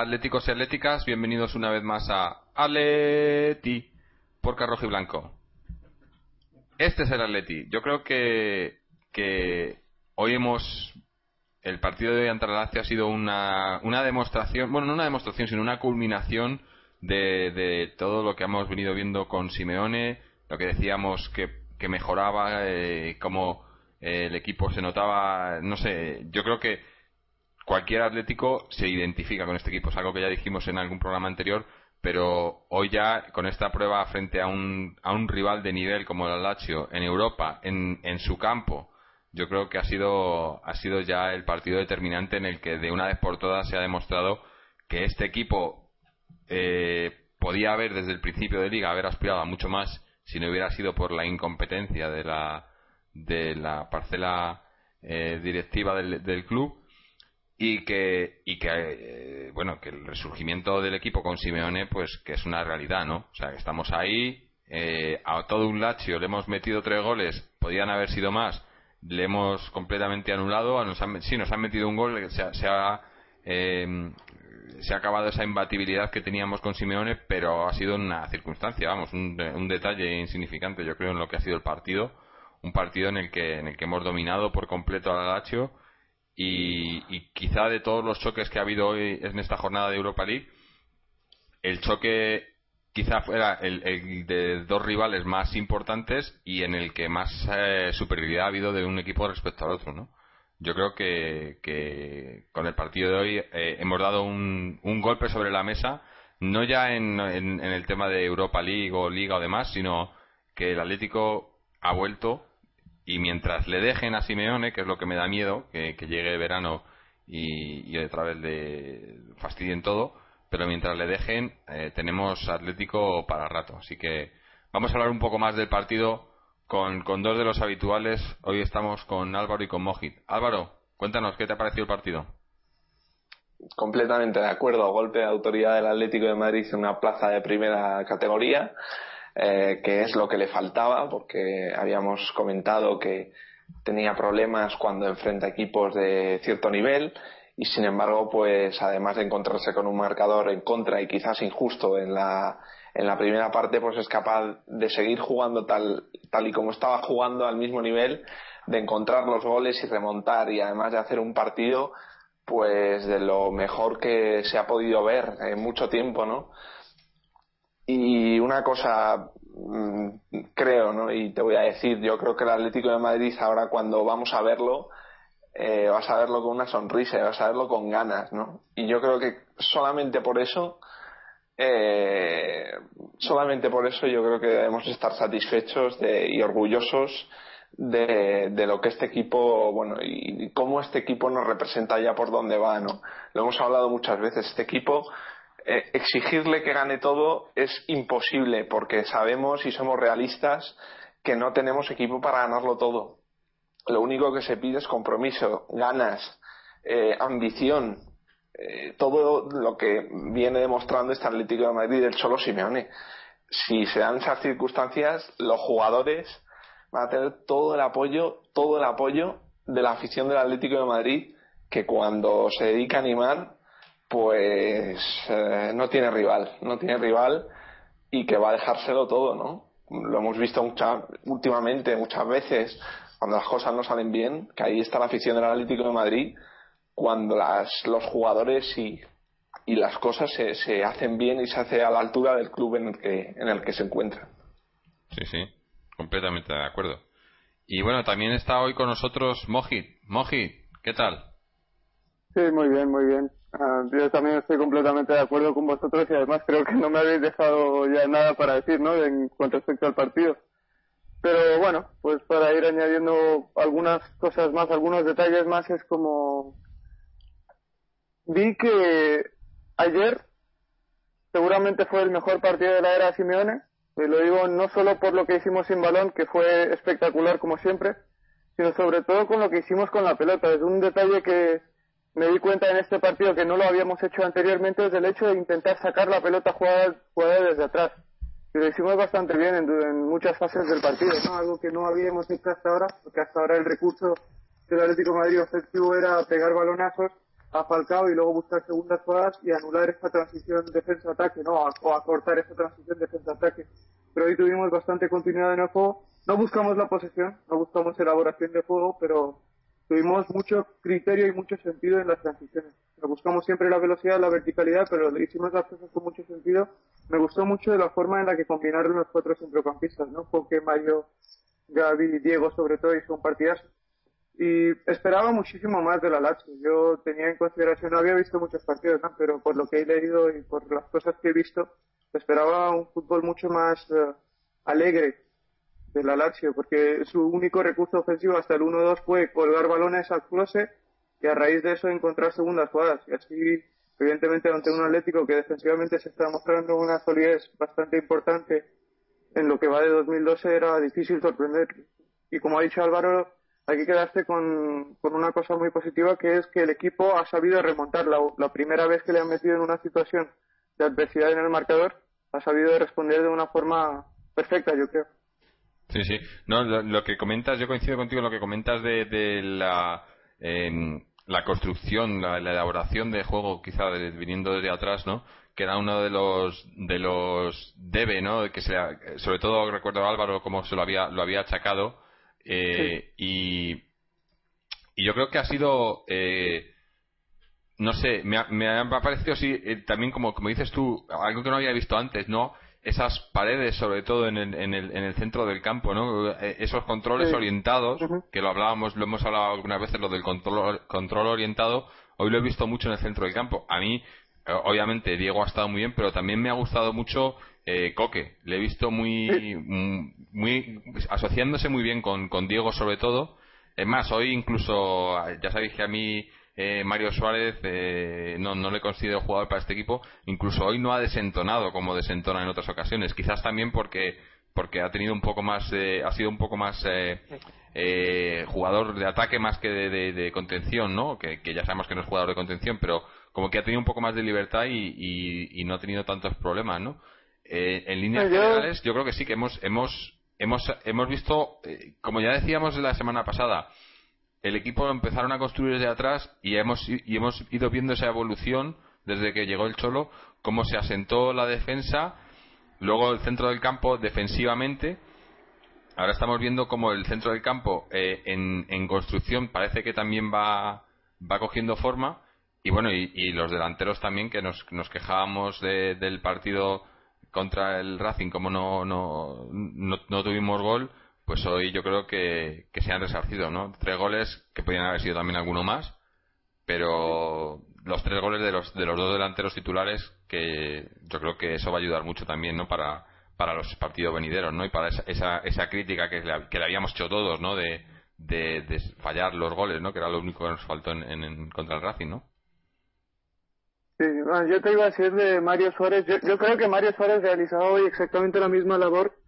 atléticos y atléticas, bienvenidos una vez más a Atleti por Carrojo y Blanco. Este es el Atleti. Yo creo que, que hoy hemos... El partido de hoy ante ha sido una, una demostración, bueno, no una demostración, sino una culminación de, de todo lo que hemos venido viendo con Simeone, lo que decíamos que, mejoraba, eh, cómo eh, el equipo se notaba, no sé, yo creo que cualquier atlético se identifica con este equipo. Es algo que ya dijimos en algún programa anterior, pero hoy ya con esta prueba frente a un, a un rival de nivel como el Lazio en Europa, en, en su campo, yo creo que ha sido, ha sido ya el partido determinante en el que de una vez por todas se ha demostrado que este equipo eh, podía haber desde el principio de liga haber aspirado a mucho más si no hubiera sido por la incompetencia de la, de la parcela eh, directiva del, del club y que y que eh, bueno que el resurgimiento del equipo con Simeone pues que es una realidad no o sea que estamos ahí eh, a todo un Lazio le hemos metido tres goles podían haber sido más le hemos completamente anulado nos han, sí nos han metido un gol se se ha, eh, se ha acabado esa imbatibilidad que teníamos con Simeone pero ha sido una circunstancia vamos un, un detalle insignificante yo creo en lo que ha sido el partido un partido en el que en el que hemos dominado por completo al Lazio y, quizá de todos los choques que ha habido hoy en esta jornada de Europa League, el choque quizá fuera el, de dos rivales más importantes y en el que más eh, superioridad ha habido de un equipo respecto al otro, ¿no? Yo creo que, con el partido de hoy eh, hemos dado un, golpe sobre la mesa, no ya en el tema de Europa League o Liga o demás, sino que el Atlético ha vuelto y mientras le dejen a Simeone, que es lo que me da miedo, que, llegue verano y, y otra vez le fastidien todo, pero mientras le dejen, eh, tenemos Atlético para rato. Así que vamos a hablar un poco más del partido con, con dos de los habituales. Hoy estamos con Álvaro y con Mojit. Álvaro, cuéntanos, ¿qué te ha parecido el partido? completamente de acuerdo. Golpe de autoridad del Atlético de Madrid en una plaza de primera categoría, eh, que es lo que le faltaba, porque habíamos comentado que tenía problemas cuando enfrenta equipos de cierto nivel y sin embargo, pues además de encontrarse con un marcador en contra y quizás injusto en la, en la primera parte, pues es capaz de seguir jugando tal, tal y como estaba jugando al mismo nivel, de encontrar los goles y remontar y además de hacer un partido pues de lo mejor que se ha podido ver en mucho tiempo, ¿no? Y una cosa mm, creo, ¿no? Y te voy a decir, yo creo que el Atlético de Madrid ahora cuando vamos a verlo eh, vas a verlo con una sonrisa, vas a verlo con ganas, ¿no? Y yo creo que solamente por eso, eh, solamente por eso yo creo que debemos estar satisfechos de, y orgullosos de, de lo que este equipo, bueno, y cómo este equipo nos representa ya por dónde va, ¿no? Lo hemos hablado muchas veces, este equipo eh, exigirle que gane todo es imposible porque sabemos y somos realistas que no tenemos equipo para ganarlo todo. Lo único que se pide es compromiso, ganas, eh, ambición, eh, todo lo que viene demostrando este Atlético de Madrid del Cholo Simeone. Si se dan esas circunstancias, los jugadores van a tener todo el apoyo, todo el apoyo de la afición del Atlético de Madrid, que cuando se dedica a animar, pues eh, no tiene rival, no tiene rival y que va a dejárselo todo, ¿no? Lo hemos visto mucha, últimamente, muchas veces, cuando las cosas no salen bien, que ahí está la afición del Atlético de Madrid, cuando las, los jugadores y las cosas se, se hacen bien y se hace a la altura del club en el que, en el que se encuentra. Sí, sí, completamente de acuerdo. Y bueno, también está hoy con nosotros Mojit. Mojit, ¿qué tal? Sí, muy bien, muy bien. Ah, yo también estoy completamente de acuerdo con vosotros y además creo que no me habéis dejado ya nada para decir, ¿no? En cuanto respecto al partido. Pero bueno, pues para ir añadiendo algunas cosas más, algunos detalles más, es como vi que ayer seguramente fue el mejor partido de la era Simeone. Y lo digo no solo por lo que hicimos sin balón, que fue espectacular como siempre, sino sobre todo con lo que hicimos con la pelota. Es un detalle que me di cuenta en este partido que no lo habíamos hecho anteriormente, es el hecho de intentar sacar la pelota jugada, desde atrás. Y lo hicimos bastante bien en, muchas fases del partido. Algo que no habíamos hecho hasta ahora, porque hasta ahora el recurso del Atlético Madrid ofensivo era pegar balonazos a Falcao y luego buscar segundas jugadas y anular esta transición defensa-ataque, ¿no? O acortar esta transición defensa-ataque. Pero hoy tuvimos bastante continuidad en el juego. No buscamos la posesión, no buscamos elaboración de juego, pero tuvimos mucho criterio y mucho sentido en las transiciones. buscamos siempre la velocidad, la verticalidad, pero hicimos las cosas con mucho sentido. Me gustó mucho la forma en la que combinaron los cuatro centrocampistas, ¿no? Porque Mario, Gaby, Diego sobre todo hizo un partidazo y esperaba muchísimo más de la Lazio. Yo tenía en consideración, no había visto muchos partidos, ¿no? pero por lo que he leído y por las cosas que he visto, esperaba un fútbol mucho más uh, alegre de la Lazio, porque su único recurso ofensivo hasta el 1-2 fue colgar balones al close y a raíz de eso encontrar segundas jugadas. Y así, evidentemente, ante un Atlético que defensivamente se está mostrando una solidez bastante importante en lo que va de 2012, era difícil sorprender. Y como ha dicho Álvaro, hay que con, una cosa muy positiva que es que el equipo ha sabido remontar. La, primera vez que le han metido en una situación de adversidad en el marcador, ha sabido responder de una forma perfecta, yo creo. Sí, sí. No, lo, lo que comentas, yo coincido contigo en lo que comentas de, de la, eh, la construcción, la, la, elaboración de juego, quizá de, viniendo desde atrás, ¿no? Que era uno de los de los debe, ¿no? Que se, sobre todo recuerdo a Álvaro cómo se lo había lo había achacado eh, y, y, yo creo que ha sido, eh, no sé, me ha, me ha parecido así, eh, también como, como dices tú, algo que no había visto antes, ¿no? Esas paredes, sobre todo en el, en el, en el centro del campo, ¿no? Esos controles sí. orientados, uh -huh. que lo hablábamos, lo hemos hablado algunas veces, lo del control, control orientado, hoy lo he visto mucho en el centro del campo. A mí, obviamente, Diego ha estado muy bien, pero también me ha gustado mucho eh, Coque. Le he visto muy, muy asociándose muy bien con, con, Diego sobre todo. Es más, hoy incluso, ya sabéis que a mí eh, Mario Suárez eh, no, no le considero jugador para este equipo. Incluso hoy no ha desentonado como desentona en otras ocasiones. Quizás también porque porque ha tenido un poco más, eh, ha sido un poco más eh, jugador de ataque más que de, de, de contención, ¿no? Que, que, ya sabemos que no es jugador de contención, pero como que ha tenido un poco más de libertad y, y, y no ha tenido tantos problemas, ¿no? Eh, en líneas yo... generales, yo creo que sí que hemos hemos hemos hemos visto, eh, como ya decíamos la semana pasada, el equipo empezaron a construir desde atrás y hemos y hemos ido viendo esa evolución desde que llegó el Cholo, cómo se asentó la defensa, luego el centro del campo defensivamente. Ahora estamos viendo cómo el centro del campo eh, en, en, construcción parece que también va, va cogiendo forma. Y bueno, y, y los delanteros también, que nos, nos quejábamos de, del partido contra el Racing, como no, no, no, no, tuvimos gol, pues hoy yo creo que, que se han resarcido, ¿no? Tres goles que podrían haber sido también alguno más, pero los tres goles de los, de los dos delanteros titulares, que yo creo que eso va a ayudar mucho también, ¿no? Para, para los partidos venideros, ¿no? Y para esa, esa, esa crítica que le, habíamos hecho todos, ¿no? De, de, fallar los goles, ¿no? Que era lo único que nos faltó en, en, contra el Racing, ¿no? Sí, bueno, yo te iba a decir de Mario Suárez. Yo, yo, creo que Mario Suárez realizaba hoy exactamente la misma labor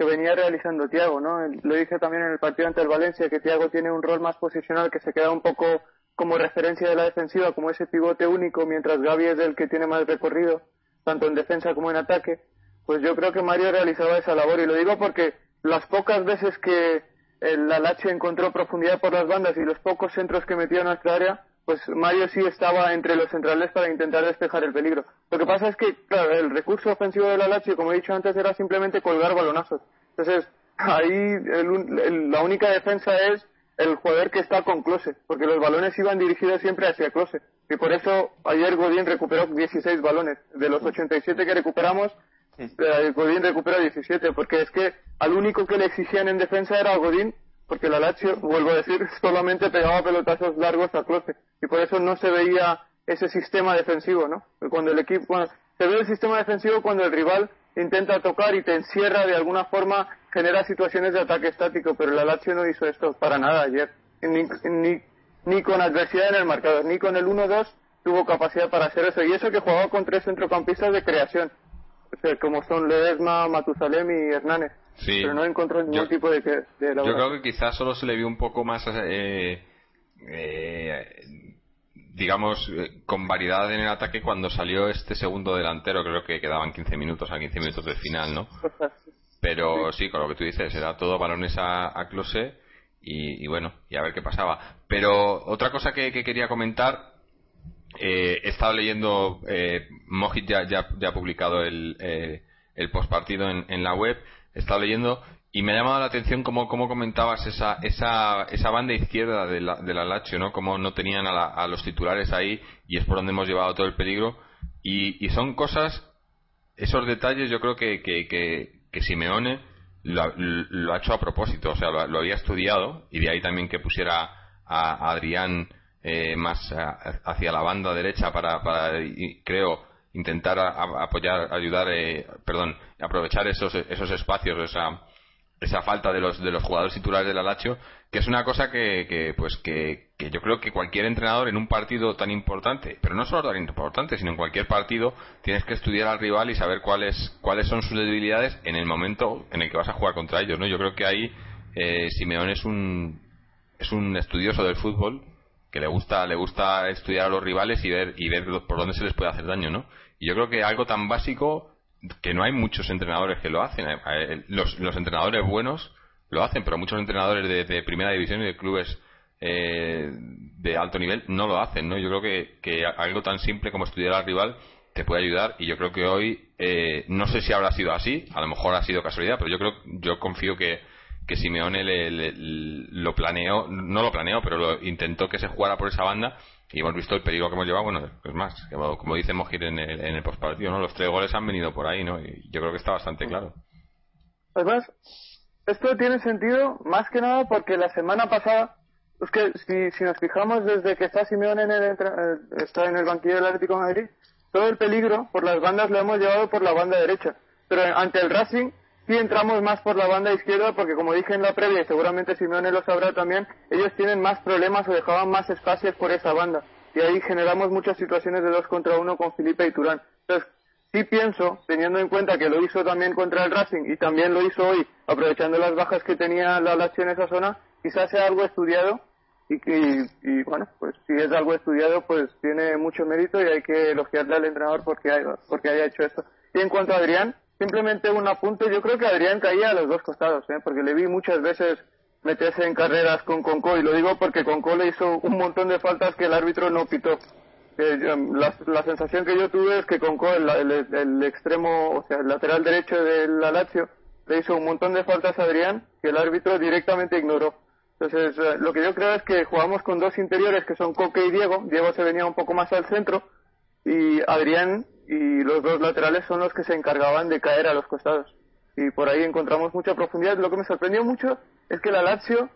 que venía realizando Tiago, ¿no? Lo dije también en el partido ante el Valencia, que Tiago tiene un rol más posicional que se queda un poco como referencia de la defensiva, como ese pivote único, mientras Gaby es el que tiene más recorrido, tanto en defensa como en ataque. Pues yo creo que Mario realizaba esa labor y lo digo porque las pocas veces que el Alache encontró profundidad por las bandas y los pocos centros que metió en nuestra área, pues Mario sí estaba entre los centrales para intentar despejar el peligro. Lo que pasa es que, claro, el recurso ofensivo de la Lazio, como he dicho antes, era simplemente colgar balonazos. Entonces, ahí el, el, la única defensa es el jugador que está con Close, porque los balones iban dirigidos siempre hacia Close. Y por eso ayer Godín recuperó 16 balones. De los 87 que recuperamos, eh, Godín recuperó 17, porque es que al único que le exigían en defensa era a Godín, porque la Lazio, vuelvo a decir, solamente pegaba pelotazos largos a Close. Y por eso no se veía ese sistema defensivo, ¿no? Cuando el equipo, se ve el sistema defensivo cuando el rival intenta tocar y te encierra de alguna forma, genera situaciones de ataque estático, pero la Lazio no hizo esto para nada ayer. Ni, ni, ni con adversidad en el marcador, ni con el 1-2 tuvo capacidad para hacer eso. Y eso que jugaba con tres centrocampistas de creación, o sea, como son Ledesma, Matusalem y Hernández. Sí. Pero no encontró ningún Yo- tipo de, de Yo creo que quizás solo se le vio un poco más, eh, eh, digamos, eh, con variedad en el ataque cuando salió este segundo delantero. Creo que quedaban 15 minutos a 15 minutos del final, ¿no? Pero sí, con lo que tú dices, era todo balones a, a Klose y, y bueno, y a ver qué pasaba. Pero otra cosa que, que quería comentar, eh, he estado leyendo, eh, Mojit ya, ya, ya ha publicado el, eh, el postpartido en, en la web, he estado leyendo y me ha llamado la atención cómo, cómo comentabas esa, esa, esa banda izquierda de la, de la Lazio, ¿no? Cómo no tenían a, la- a los titulares ahí y es por donde hemos llevado todo el peligro. Y, y son cosas esos detalles yo creo que, que, que, que Simeone lo, lo ha hecho a propósito, o sea, lo, había estudiado y de ahí también que pusiera a, Adrián eh, más a- hacia la banda derecha para, para creo, intentar a- a- apoyar, ayudar, eh, perdón, aprovechar esos, esos espacios, esa, esa falta de los de los jugadores titulares de la Lazio, que es una cosa que, que pues que, que yo creo que cualquier entrenador en un partido tan importante, pero no solo tan importante, sino en cualquier partido tienes que estudiar al rival y saber cuáles cuáles son sus debilidades en el momento en el que vas a jugar contra ellos, ¿no? Yo creo que ahí eh, Simeone es un es un estudioso del fútbol que le gusta le gusta estudiar a los rivales y ver y ver por dónde se les puede hacer daño, ¿no? Y yo creo que algo tan básico que no hay muchos entrenadores que lo hacen. Eh, eh, Los, los entrenadores buenos lo hacen, pero muchos entrenadores de, de primera división y de clubes eh, de alto nivel no lo hacen, ¿no? Yo creo que, que algo tan simple como estudiar al rival te puede ayudar y yo creo que hoy eh, no sé si habrá sido así, a lo mejor ha sido casualidad, pero yo creo yo confío que que Simeone le, lo planeó, no lo planeó, pero lo intentó que se jugara por esa banda y hemos visto el peligro que hemos llevado, bueno, es más, como, dice Mojir en el, en el postpartido. Los tres goles han venido por ahí, ¿no? Y yo creo que está bastante claro. Además, esto tiene sentido más que nada porque la semana pasada, es que si, si nos fijamos desde que está Simeone en el, eh, está en el banquillo del Atlético Madrid, todo el peligro por las bandas lo hemos llevado por la banda derecha. Pero ante el Racing sí entramos más por la banda izquierda porque como dije en la previa y seguramente Simeone lo sabrá también, ellos tienen más problemas o dejaban más espacios por esa banda. Y ahí generamos muchas situaciones de dos contra uno con Felipe y Turán. Entonces, sí pienso, teniendo en cuenta que lo hizo también contra el Racing y también lo hizo hoy, aprovechando las bajas que tenía la Lazio en esa zona, quizás sea algo estudiado y que, y bueno, pues si es algo estudiado, pues tiene mucho mérito y hay que elogiarle al entrenador porque, hay- porque haya hecho esto. Y en cuanto a Adrián, simplemente un apunte, yo creo que Adrián caía a los dos costados, ¿eh? porque le vi muchas veces meterse en carreras con Conco y lo digo porque Conco le hizo un montón de faltas que el árbitro no pitó. Yo- la, la sensación que yo tuve es que Conco, el, el- el extremo, o sea, el lateral derecho del la Lazio, le hizo un montón de faltas a Adrián que el árbitro directamente ignoró. Entonces, eh, lo que yo creo es que jugamos con dos interiores que son Coque y Diego. Diego se venía un poco más al centro y Adrián y los dos laterales son los que se encargaban de caer a los costados. Y por ahí encontramos mucha profundidad. Lo que me sorprendió mucho es que la Lazio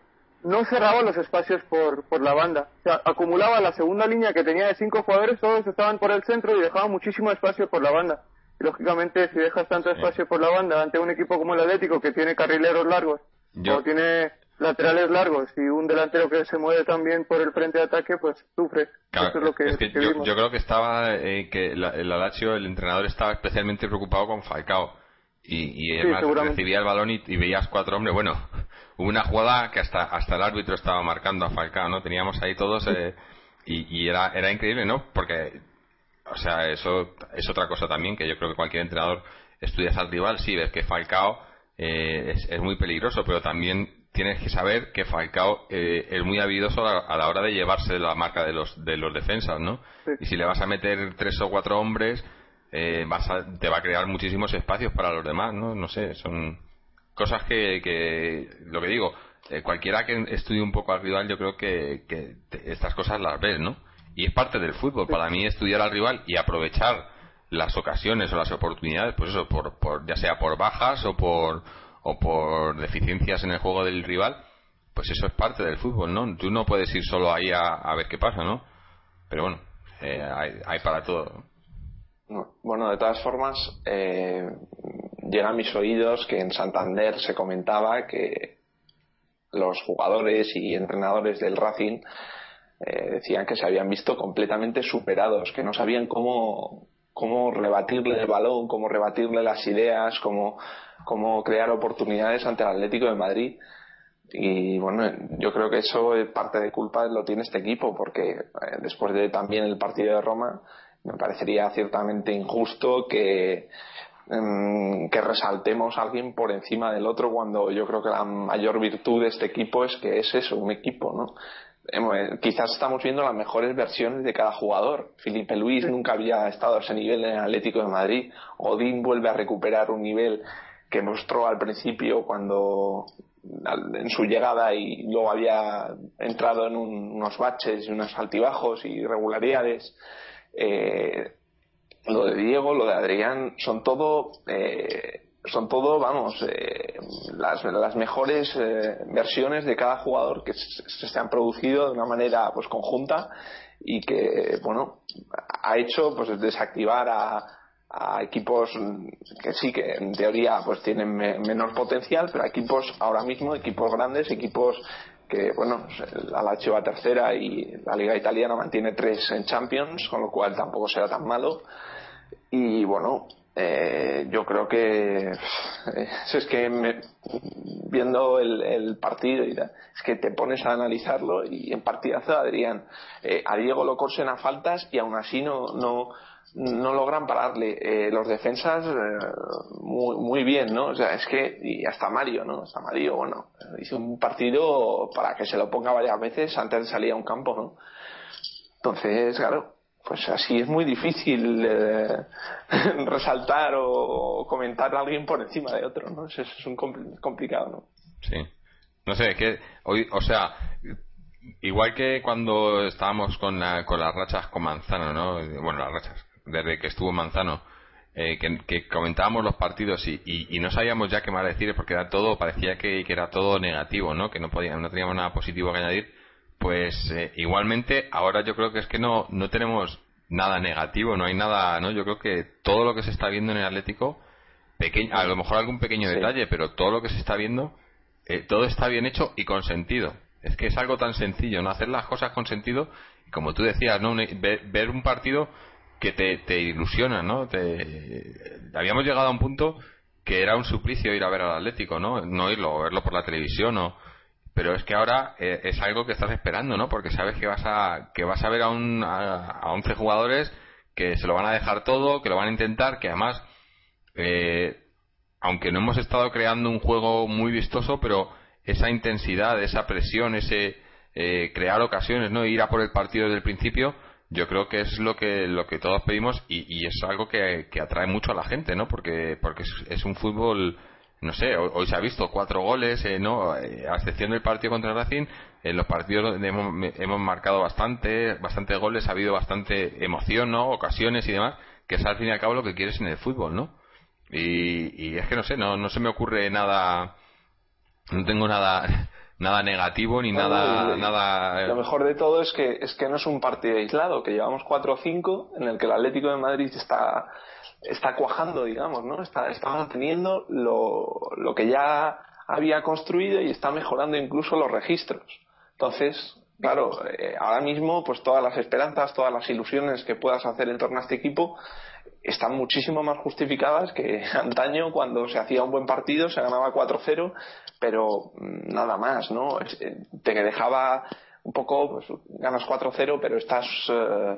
no cerraba los espacios por, por la banda. O sea, acumulaba la segunda línea que tenía de cinco jugadores, todos estaban por el centro y dejaba muchísimo espacio por la banda. Y lógicamente, si dejas tanto espacio por la banda ante un equipo como el Atlético, que tiene carrileros largos, Yo- o tiene laterales largos y un delantero que se mueve también por el frente de ataque, pues sufre. Claro, Eso es lo que, es que que yo, yo creo que estaba eh, que la, la Lazio, el entrenador estaba especialmente preocupado con Falcao. Y, y además recibía el balón y, y veías cuatro hombres. Bueno hubo una jugada que hasta hasta el árbitro estaba marcando a Falcao no teníamos ahí todos eh, y, y era era increíble no porque o sea eso es otra cosa también que yo creo que cualquier entrenador estudias al rival. Sí ves que Falcao eh, es, es muy peligroso pero también tienes que saber que Falcao eh, es muy habilidoso a, a la hora de llevarse la marca de los de los defensas no Sí. y si le vas a meter tres o cuatro hombres eh, vas a- te va a crear muchísimos espacios para los demás, ¿no? No sé, son cosas que, que lo que digo, eh, cualquiera que estudie un poco al rival, yo creo que, que te- estas cosas las ves, ¿no? Y es parte del fútbol. Para mí, estudiar al rival y aprovechar las ocasiones o las oportunidades, pues eso, por, por, ya sea por bajas o por, o por deficiencias en el juego del rival, pues eso es parte del fútbol, ¿no? Tú no puedes ir solo ahí a, a ver qué pasa, ¿no? Pero bueno, eh, hay, hay, para todo. Bueno, de todas formas, eh, llega a mis oídos que en Santander se comentaba que los jugadores y entrenadores del Racing eh, decían que se habían visto completamente superados, que no sabían cómo, cómo rebatirle el balón, cómo rebatirle las ideas, cómo, cómo crear oportunidades ante el Atlético de Madrid. Y bueno, yo creo que eso parte de culpa lo tiene este equipo, porque eh, después de también el partido de Roma, me parecería ciertamente injusto que, mm, que resaltemos a alguien por encima del otro cuando yo creo que la mayor virtud de este equipo es que es eso, un equipo, ¿no? Eh, quizás estamos viendo las mejores versiones de cada jugador. Felipe Luis nunca había estado a ese nivel en el Atlético de Madrid. Odín vuelve a recuperar un nivel que mostró al principio cuando en su llegada y luego había entrado en unos baches y unos altibajos y irregularidades. Eh, lo de Diego, lo de Adrián, son todo eh, son todo, vamos, eh, las, las, mejores eh, versiones de cada jugador que se, se, han producido de una manera pues conjunta y que, bueno, ha hecho pues desactivar a, equipos que sí que en teoría pues tienen me, menor potencial, pero equipos ahora mismo, equipos grandes, equipos que bueno, la Lazio va tercera y la Liga Italiana mantiene tres en Champions, con lo cual tampoco será tan malo. Y bueno, eh, yo creo que es que me, viendo el, el partido y da, es que te pones a analizarlo y en partidazo Adrián eh, a Diego lo corsen a faltas y aún así no no no logran pararle. Eh, los defensas eh, muy, muy bien no o sea es que y hasta Mario no hasta Mario bueno hizo un partido para que se lo ponga varias veces antes de salir a un campo no entonces claro pues así es muy difícil eh, resaltar o comentar a alguien por encima de otro, ¿no? Eso es un compl complicado, ¿no? Sí. No sé, es que hoy, o sea, igual que cuando estábamos con, la, con las rachas con Manzano, ¿no? Bueno, las rachas, desde que estuvo Manzano, eh, que, que, comentábamos los partidos y, y, y, no sabíamos ya qué más decir porque era todo, parecía que, que era todo negativo, ¿no? Que no, podíamos, no teníamos nada positivo que añadir pues eh, igualmente ahora yo creo que es que no no tenemos nada negativo no hay nada no yo creo que todo lo que se está viendo en el Atlético pequeño a lo mejor algún pequeño sí. detalle pero todo lo que se está viendo eh, todo está bien hecho y con sentido. Es que es algo tan sencillo no hacer las cosas con sentido y como tú decías no ver, ver un partido que te, te ilusiona no te, habíamos llegado a un punto que era un suplicio ir a ver al Atlético no no irlo verlo por la televisión o pero es que ahora eh, es algo que estás esperando, ¿no? Porque sabes que vas a que vas a ver a un a, a 11 jugadores que se lo van a dejar todo, que lo van a intentar, que además eh, aunque no hemos estado creando un juego muy vistoso, pero esa intensidad, esa presión, ese eh, crear ocasiones, ¿no? Ir a por el partido desde el principio, yo creo que es lo que lo que todos pedimos y, es algo que, que, atrae mucho a la gente, ¿no? Porque porque es un fútbol no sé, hoy, se ha visto cuatro goles, eh, ¿no? Eh, a excepción del partido contra Racing, en los partidos hemos, hemos, marcado bastante, bastante goles, ha habido bastante emoción, ¿no? Ocasiones y demás, que es al fin y al cabo lo que quieres en el fútbol, ¿no? Y, y es que no sé, no, no se me ocurre nada, no tengo nada, nada negativo ni nada, nada. Lo mejor de todo es que es que no es un partido aislado, que llevamos 4 o 5 en el que el Atlético de Madrid está está cuajando, digamos, ¿no? Está, está manteniendo lo, lo que ya había construido y está mejorando incluso los registros. Entonces, claro, eh, ahora mismo, pues todas las esperanzas, todas las ilusiones que puedas hacer en torno a este equipo están muchísimo más justificadas que antaño cuando se hacía un buen partido, se ganaba 4-0, pero nada más, ¿no? Te dejaba un poco, pues ganas 4-0, pero estás. Eh,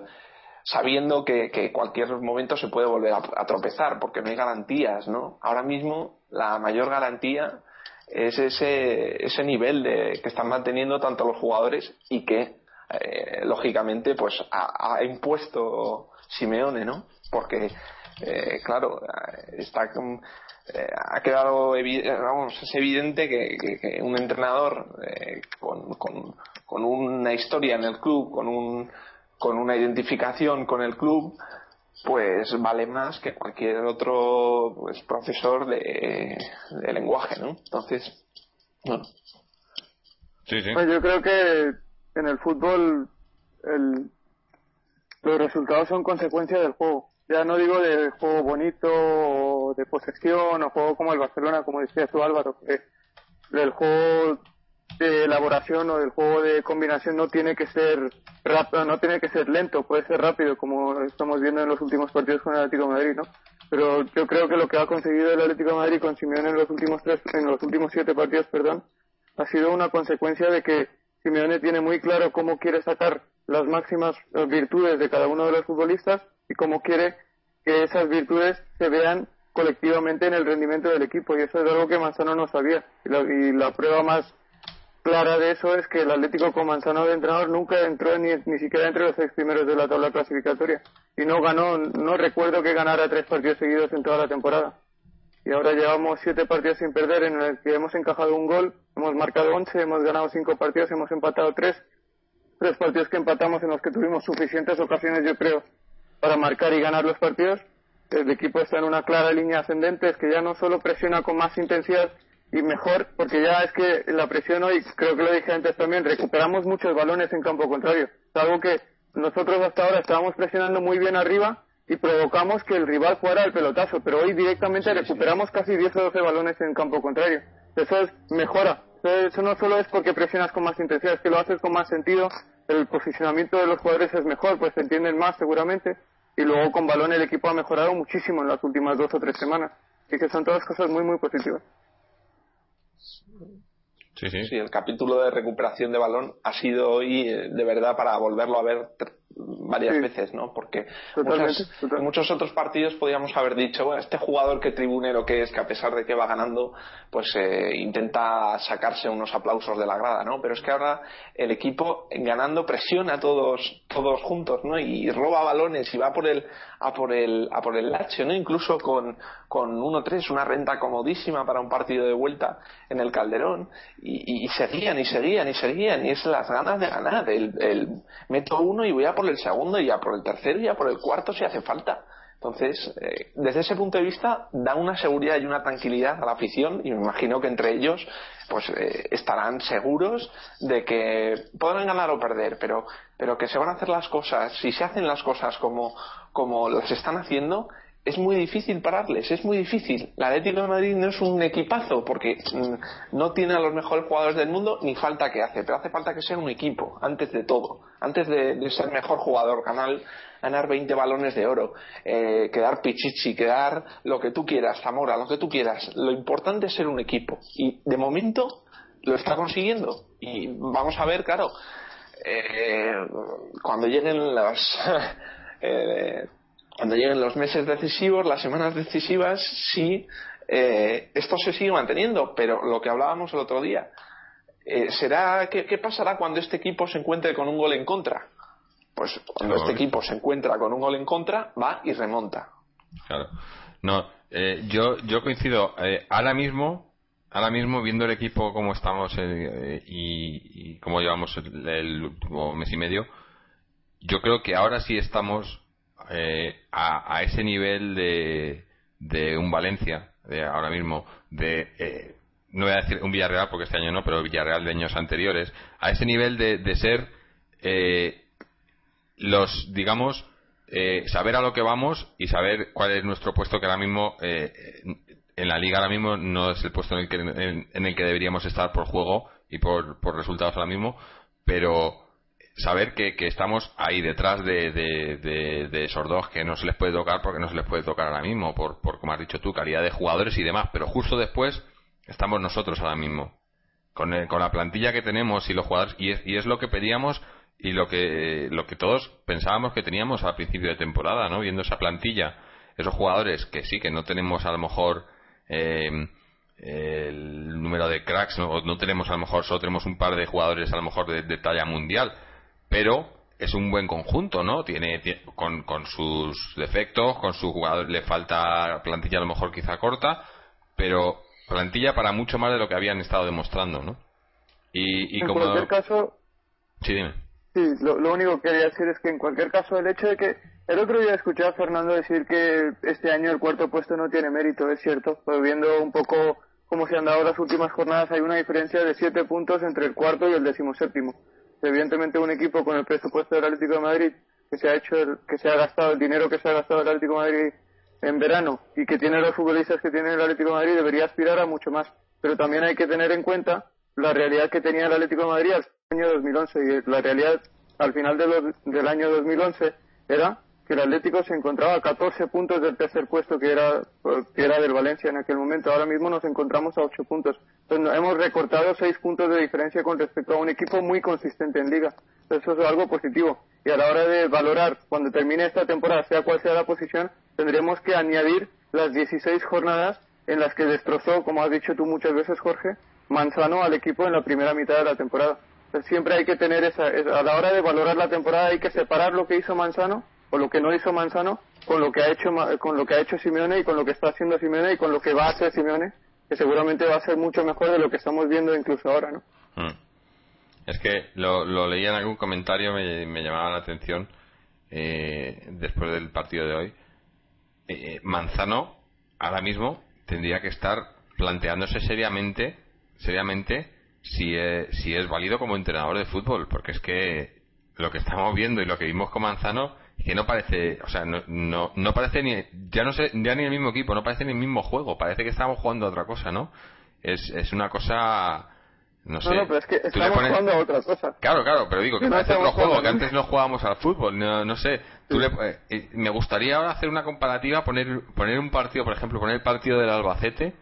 sabiendo que, que, cualquier momento se puede volver a, tropezar, porque no hay garantías, ¿no? Ahora mismo la mayor garantía es ese, ese nivel de, que están manteniendo tanto los jugadores y que, eh, lógicamente, pues ha, impuesto Simeone, ¿no? Porque, eh, claro, está eh, ha quedado vamos, es evidente que, que, que un entrenador eh, con, con, con una historia en el club, con un con una identificación con el club, pues vale más que cualquier otro pues, profesor de, de lenguaje, ¿no? Entonces, bueno. Sí, sí. Pues yo creo que en el fútbol el, los resultados son consecuencia del juego. Ya no digo de juego bonito o de posesión o juego como el Barcelona, como decía tú Álvaro, que del juego de elaboración o del juego de combinación no tiene que ser rápido, no tiene que ser lento, puede ser rápido, como estamos viendo en los últimos partidos con el Atlético Madrid, ¿no? Pero yo creo que lo que ha conseguido el Atlético Madrid con Simeone en los últimos tres, en los últimos siete partidos, perdón, ha sido una consecuencia de que Simeone tiene muy claro cómo quiere sacar las máximas eh, virtudes de cada uno de los futbolistas y cómo quiere que esas virtudes se vean colectivamente en el rendimiento del equipo y eso es algo que Manzano no sabía. Y la, y la prueba más clara de eso es que el Atlético con Manzano de entrenador nunca entró ni, ni siquiera entre los seis primeros de la tabla clasificatoria y no ganó, no recuerdo que ganara tres partidos seguidos en toda la temporada. Y ahora llevamos siete partidos sin perder en el que hemos encajado un gol, hemos marcado once, hemos ganado cinco partidos, hemos empatado tres tres partidos que empatamos en los que tuvimos suficientes ocasiones, yo creo, para marcar y ganar los partidos. El equipo está en una clara línea ascendente, es que ya no solo presiona con más intensidad y mejor, porque ya es que la presión hoy, creo que lo dije antes también, recuperamos muchos balones en campo contrario. Es algo que nosotros hasta ahora estábamos presionando muy bien arriba y provocamos que el rival jugara el pelotazo, pero hoy directamente recuperamos casi 10 o 12 balones en campo contrario. Eso es mejora. Eso no solo es porque presionas con más intensidad, es que lo haces con más sentido, el posicionamiento de los jugadores es mejor, pues se entienden más seguramente, y luego con balón el equipo ha mejorado muchísimo en las últimas dos o tres semanas. Así que son todas cosas muy, muy positivas. Sí, sí. Sí, el capítulo de recuperación de balón ha sido hoy eh, de verdad para volverlo a ver varias Sí. veces, ¿no? Porque muchas- en muchos otros partidos podríamos haber dicho, bueno, este jugador que tribunero que es, que a pesar de que va ganando, pues eh, intenta sacarse unos aplausos de la grada, ¿no? Pero es que ahora el equipo ganando presiona a todos, todos juntos, ¿no? Y roba balones y va por el, a por el, a por el lache, ¿no? Incluso con, con 1-3, una renta comodísima para un partido de vuelta en el Calderón, y, y- y seguían y seguían y seguían, y es las ganas de ganar, el, el meto uno y voy a por el segundo y a por el tercero y a por el cuarto si hace falta. Entonces, eh, desde ese punto de vista, da una seguridad y una tranquilidad a la afición y me imagino que entre ellos pues eh, estarán seguros de que podrán ganar o perder, pero, pero que se van a hacer las cosas, si se hacen las cosas como, como las están haciendo, es muy difícil pararles, es muy difícil. El Atlético de Madrid no es un equipazo porque mm, no tiene a los mejores jugadores del mundo ni falta que hace, pero hace falta que sea un equipo, antes de todo, antes de, de ser mejor jugador, ganar, ganar 20 balones de oro, eh, quedar Pichichi, quedar lo que tú quieras, Zamora, lo que tú quieras. Lo importante es ser un equipo y de momento lo está consiguiendo y vamos a ver, claro, eh, cuando lleguen las eh, cuando lleguen los meses decisivos, las semanas decisivas, sí eh, esto se sigue manteniendo, pero lo que hablábamos el otro día, eh, será ¿qué, qué pasará cuando este equipo se encuentre con un gol en contra? Pues cuando este equipo se encuentra con un gol en contra, va y remonta. Claro. No, eh, yo, yo coincido. eh, ahora mismo, ahora mismo viendo el equipo como estamos eh, y, y cómo llevamos el, el último mes y medio, yo creo que ahora sí estamos eh, a, a ese nivel de, de un Valencia, de ahora mismo, de eh, no voy a decir un Villarreal porque este año no, pero Villarreal de años anteriores, a ese nivel de, de ser eh, los, digamos, eh, saber a lo que vamos y saber cuál es nuestro puesto que ahora mismo eh, en la liga ahora mismo no es el puesto en el que, en, el que deberíamos estar por juego y por, por resultados ahora mismo, pero saber que, que estamos ahí detrás de, de, esos dos que no se les puede tocar porque no se les puede tocar ahora mismo, por, por como has dicho tú, calidad de jugadores y demás, pero justo después estamos nosotros ahora mismo. Con, el- con la plantilla que tenemos y los jugadores, y es, y es lo que pedíamos y lo que, lo que todos pensábamos que teníamos al principio de temporada, ¿no? Viendo esa plantilla, esos jugadores que sí, que no tenemos a lo mejor eh, el número de cracks, ¿no? No tenemos a lo mejor, solo tenemos un par de jugadores a lo mejor de talla mundial, pero es un buen conjunto, ¿no? Tiene, tie- con, con sus defectos, con sus jugadores, le falta plantilla a lo mejor quizá corta, pero plantilla para mucho más de lo que habían estado demostrando, ¿no? Y, y en como... cualquier caso, Sí, dime. Sí, lo, lo único que quería decir es que en cualquier caso el hecho de que el otro día escuché a Fernando decir que este año el cuarto puesto no tiene mérito, es cierto, pero viendo un poco cómo se han dado las últimas jornadas hay una diferencia de siete puntos entre el cuarto y el decimoséptimo. Evidentemente un equipo con el presupuesto del Atlético de Madrid que se ha hecho, el- que se ha gastado el dinero que se ha gastado el Atlético de Madrid en verano y que tiene los futbolistas que tiene el Atlético de Madrid debería aspirar a mucho más. Pero también hay que tener en cuenta la realidad que tenía el Atlético de Madrid al año 2011 y la realidad al final de los- del año 2011 era que el Atlético se encontraba a 14 puntos del tercer puesto que era que era del Valencia en aquel momento. Ahora mismo nos encontramos a 8 puntos. Entonces hemos recortado 6 puntos de diferencia con respecto a un equipo muy consistente en liga. Eso es algo positivo. Y a la hora de valorar cuando termine esta temporada, sea cual sea la posición, tendremos que añadir las 16 jornadas en las que destrozó, como has dicho tú muchas veces, Jorge, Manzano al equipo en la primera mitad de la temporada. Entonces, siempre hay que tener esa, esa- a la hora de valorar la temporada hay que separar lo que hizo Manzano o lo que no hizo Manzano con lo que ha hecho con lo que ha hecho Simeone y con lo que está haciendo Simeone y con lo que va a hacer Simeone, que seguramente va a ser mucho mejor de lo que estamos viendo incluso ahora, ¿no? Mm. Es que lo, lo leía en algún comentario, me, me llamaba la atención eh, después del partido de hoy. Eh, Manzano ahora mismo tendría que estar planteándose seriamente, seriamente si es, si es válido como entrenador de fútbol, porque es que lo que estamos viendo y lo que vimos con Manzano que no parece, o sea, no, no, no parece ni, ya no sé, ya ni el mismo equipo, no parece ni el mismo juego, parece que estamos jugando a otra cosa, ¿no? Es, es una cosa, no sé. No, no, pero es que estamos pones- jugando a otra cosa. Claro, claro, pero digo que No parece otro juego, que antes no jugábamos al fútbol, no, no sé. Tú le- eh, eh, me gustaría ahora hacer una comparativa, poner, poner un partido, por ejemplo, poner el partido del Albacete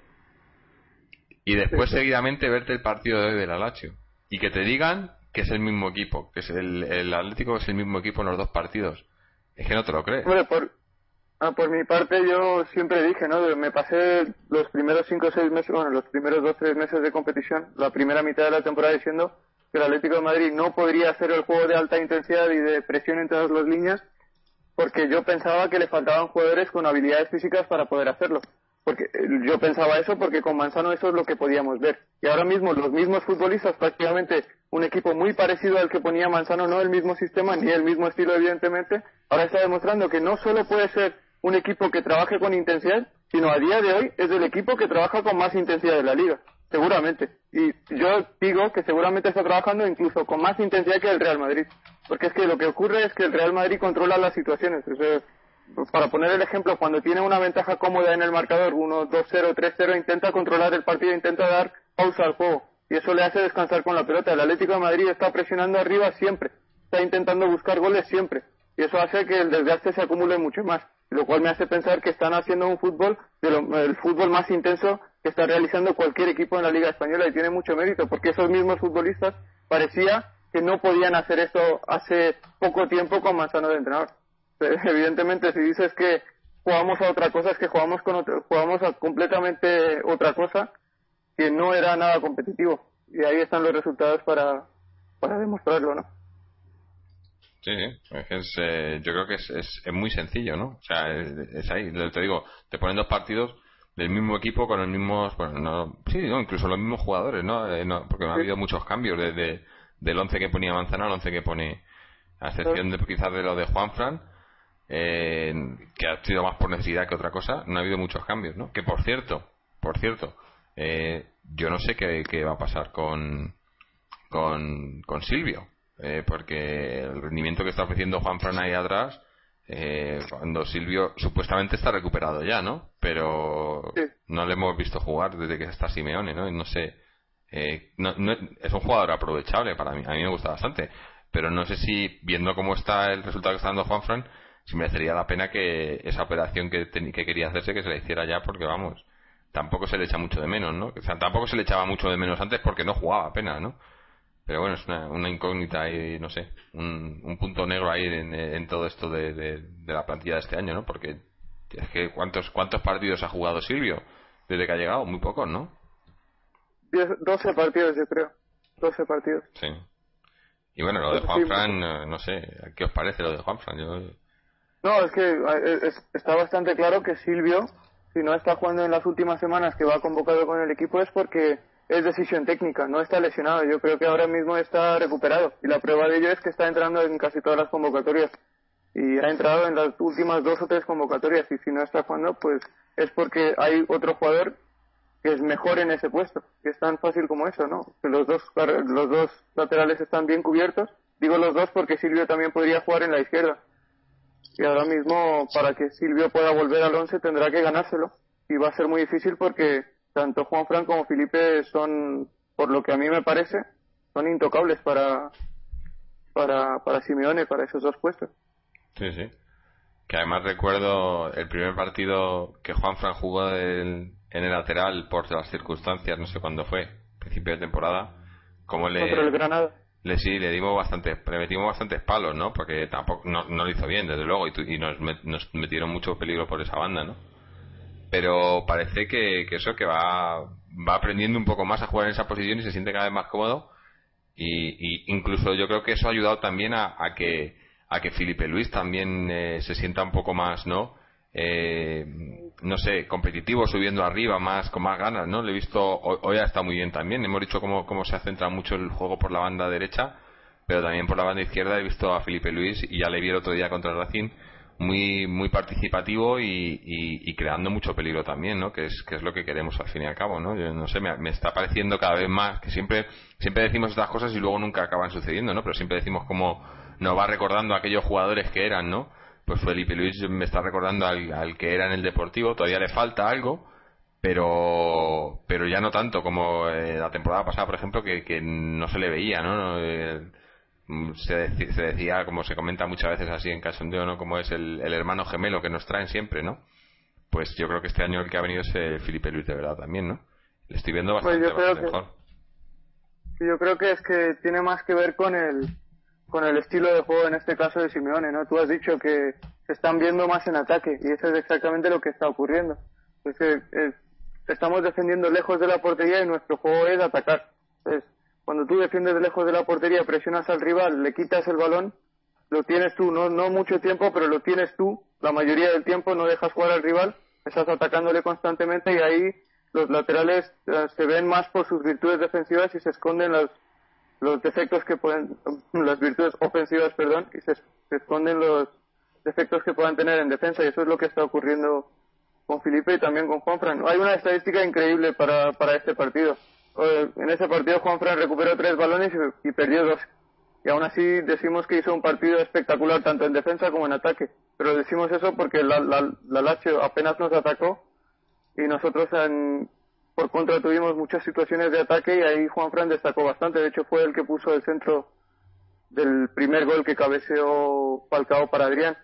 y después Sí, sí. seguidamente verte el partido de hoy del Alacho. Y que te digan que es el mismo equipo, que es el, el Atlético es el mismo equipo en los dos partidos. Es que no te lo crees. Hombre, por, ah, por mi parte yo siempre dije, ¿no? Me pasé los primeros cinco o seis meses, bueno, los primeros dos o tres meses de competición, la primera mitad de la temporada diciendo que el Atlético de Madrid no podría hacer el juego de alta intensidad y de presión en todas las líneas porque yo pensaba que le faltaban jugadores con habilidades físicas para poder hacerlo. Porque eh, yo pensaba eso porque con Manzano eso es lo que podíamos ver. Y ahora mismo los mismos futbolistas, prácticamente un equipo muy parecido al que ponía Manzano, no el mismo sistema ni el mismo estilo evidentemente, ahora está demostrando que no solo puede ser un equipo que trabaje con intensidad, sino a día de hoy es el equipo que trabaja con más intensidad de la liga, seguramente. Y yo digo que seguramente está trabajando incluso con más intensidad que el Real Madrid. Porque es que lo que ocurre es que el Real Madrid controla las situaciones. Para poner el ejemplo, cuando tiene una ventaja cómoda en el marcador, 1, 2, 0, 3, 0, intenta controlar el partido, intenta dar pausa al juego. Y eso le hace descansar con la pelota. El Atlético de Madrid está presionando arriba siempre. Está intentando buscar goles siempre. Y eso hace que el desgaste se acumule mucho más. Lo cual me hace pensar que están haciendo un fútbol, de lo- el fútbol más intenso que está realizando cualquier equipo en la Liga Española. Y tiene mucho mérito, porque esos mismos futbolistas parecía que no podían hacer esto hace poco tiempo con Manzano de entrenador. Evidentemente, si dices que jugamos a otra cosa, es que jugamos, con otro- jugamos a completamente otra cosa que no era nada competitivo. Y ahí están los resultados para, para demostrarlo, ¿no? Sí. Es eh, yo creo que es, es, es muy sencillo, ¿no? O sea, es, es ahí. Te digo, te ponen dos partidos del mismo equipo con los mismos, bueno, no, sí, no, incluso los mismos jugadores, ¿no? Eh, no, porque no ha habido muchos cambios desde del 11 que ponía Manzana al 11 que pone, a excepción de quizás de lo de Juanfran, eh, que ha sido más por necesidad que otra cosa, no ha habido muchos cambios, ¿no? Que por cierto, por cierto, eh, yo no sé qué, qué va a pasar con, con, con Silvio, eh, porque el rendimiento que está ofreciendo Juan Fran ahí atrás, eh, cuando Silvio supuestamente está recuperado ya, ¿no? Pero Sí. no le hemos visto jugar desde que está Simeone, ¿no? Y no sé, eh, no- no- es un jugador aprovechable para mí, a mí me gusta bastante, pero no sé si viendo cómo está el resultado que está dando Juan Fran, si merecería la pena que esa operación que, teni- que quería hacerse que se la hiciera ya, porque vamos, tampoco se le echa mucho de menos, ¿no? O sea, tampoco se le echaba mucho de menos antes porque no jugaba apenas, ¿no? Pero bueno, es una, una incógnita ahí, no sé, un, un punto negro ahí en, en todo esto de, de- de la plantilla de este año, ¿no? Porque es que ¿cuántos, ¿cuántos partidos ha jugado Silvio desde que ha llegado? Muy pocos, ¿no? Diez- 12 partidos, yo creo. 12 partidos. Sí. Y bueno, lo de Sí, Juanfran, eh, no sé, ¿qué os parece lo de Juanfran? Yo, No, es que eh, es- está bastante claro que Silvio, si no está jugando en las últimas semanas que va convocado con el equipo, es porque es decisión técnica, no está lesionado. Yo creo que ahora mismo está recuperado y la prueba de ello es que está entrando en casi todas las convocatorias y ha entrado en las últimas dos o tres convocatorias y si no está jugando pues es porque hay otro jugador que es mejor en ese puesto, que es tan fácil como eso, ¿no? Que los dos los dos laterales están bien cubiertos. Digo los dos porque Silvio también podría jugar en la izquierda. Y ahora mismo para que Silvio pueda volver al once tendrá que ganárselo y va a ser muy difícil porque tanto Juan Fran como Felipe son, por lo que a mí me parece, son intocables para, para, para Simeone, para esos dos puestos. Sí, sí. Que además recuerdo el primer partido que Juan Fran jugó en el lateral por las circunstancias, no sé cuándo fue, principio de temporada, como le... Contra el Granada. Le, sí, le dimos bastante, le metimos bastantes palos, ¿no? Porque tampoco, no, no lo hizo bien, desde luego, y, tu- y nos, met- nos metieron mucho peligro por esa banda, ¿no? Pero parece que, que eso que va va aprendiendo un poco más a jugar en esa posición y se siente cada vez más cómodo. Y, incluso yo creo que eso ha ayudado también a, a que a que Felipe Luis también eh, se sienta un poco más no Eh, no sé competitivo subiendo arriba más con más ganas no le he visto hoy, hoy ha estado muy bien también. Hemos dicho cómo, cómo se ha centrado mucho el juego por la banda derecha pero también por la banda izquierda he visto a Felipe Luis y ya le vi el otro día contra el Racing muy muy participativo y, y- creando mucho peligro también, ¿no? Que es que es lo que queremos al fin y al cabo, ¿no? Yo no sé, me, está pareciendo cada vez más que siempre siempre decimos estas cosas y luego nunca acaban sucediendo, ¿no? Pero siempre decimos como nos va recordando a aquellos jugadores que eran, ¿no? Pues Felipe Luis me está recordando al, al que era en el Deportivo, todavía le falta algo, pero pero ya no tanto como eh, la temporada pasada, por ejemplo, que, que no se le veía, ¿no? Eh, se, deci- se decía, como se comenta muchas veces así en cachondeo, ¿no? Como es el, el hermano gemelo que nos traen siempre, ¿no? Pues yo creo que este año el que ha venido es eh, Felipe Luis de verdad también, ¿no? Le estoy viendo Pues bastante, yo creo bastante que- mejor. Yo creo que es que tiene más que ver con el con el estilo de juego en este caso de Simeone, ¿no? Tú has dicho que se están viendo más en ataque y eso es exactamente lo que está ocurriendo. Es que eh, estamos defendiendo lejos de la portería y nuestro juego es atacar. Entonces, cuando tú defiendes lejos de la portería, presionas al rival, le quitas el balón, lo tienes tú, no, no mucho tiempo, pero lo tienes tú, la mayoría del tiempo no dejas jugar al rival, estás atacándole constantemente y ahí los laterales eh, se ven más por sus virtudes defensivas y se esconden los, los defectos que pueden, las virtudes ofensivas, perdón, y se, se esconden los defectos que puedan tener en defensa y eso es lo que está ocurriendo con Felipe y también con Juanfran. Hay una estadística increíble para, para este partido. Eh, En ese partido Juanfran recuperó tres balones y, perdió dos. Y aún así decimos que hizo un partido espectacular tanto en defensa como en ataque. Pero decimos eso porque la, la, la Lazio apenas nos atacó y nosotros en- por contra tuvimos muchas situaciones de ataque y ahí Juanfran destacó bastante. De hecho fue el que puso el centro del primer gol que cabeceó Falcao para Adrián.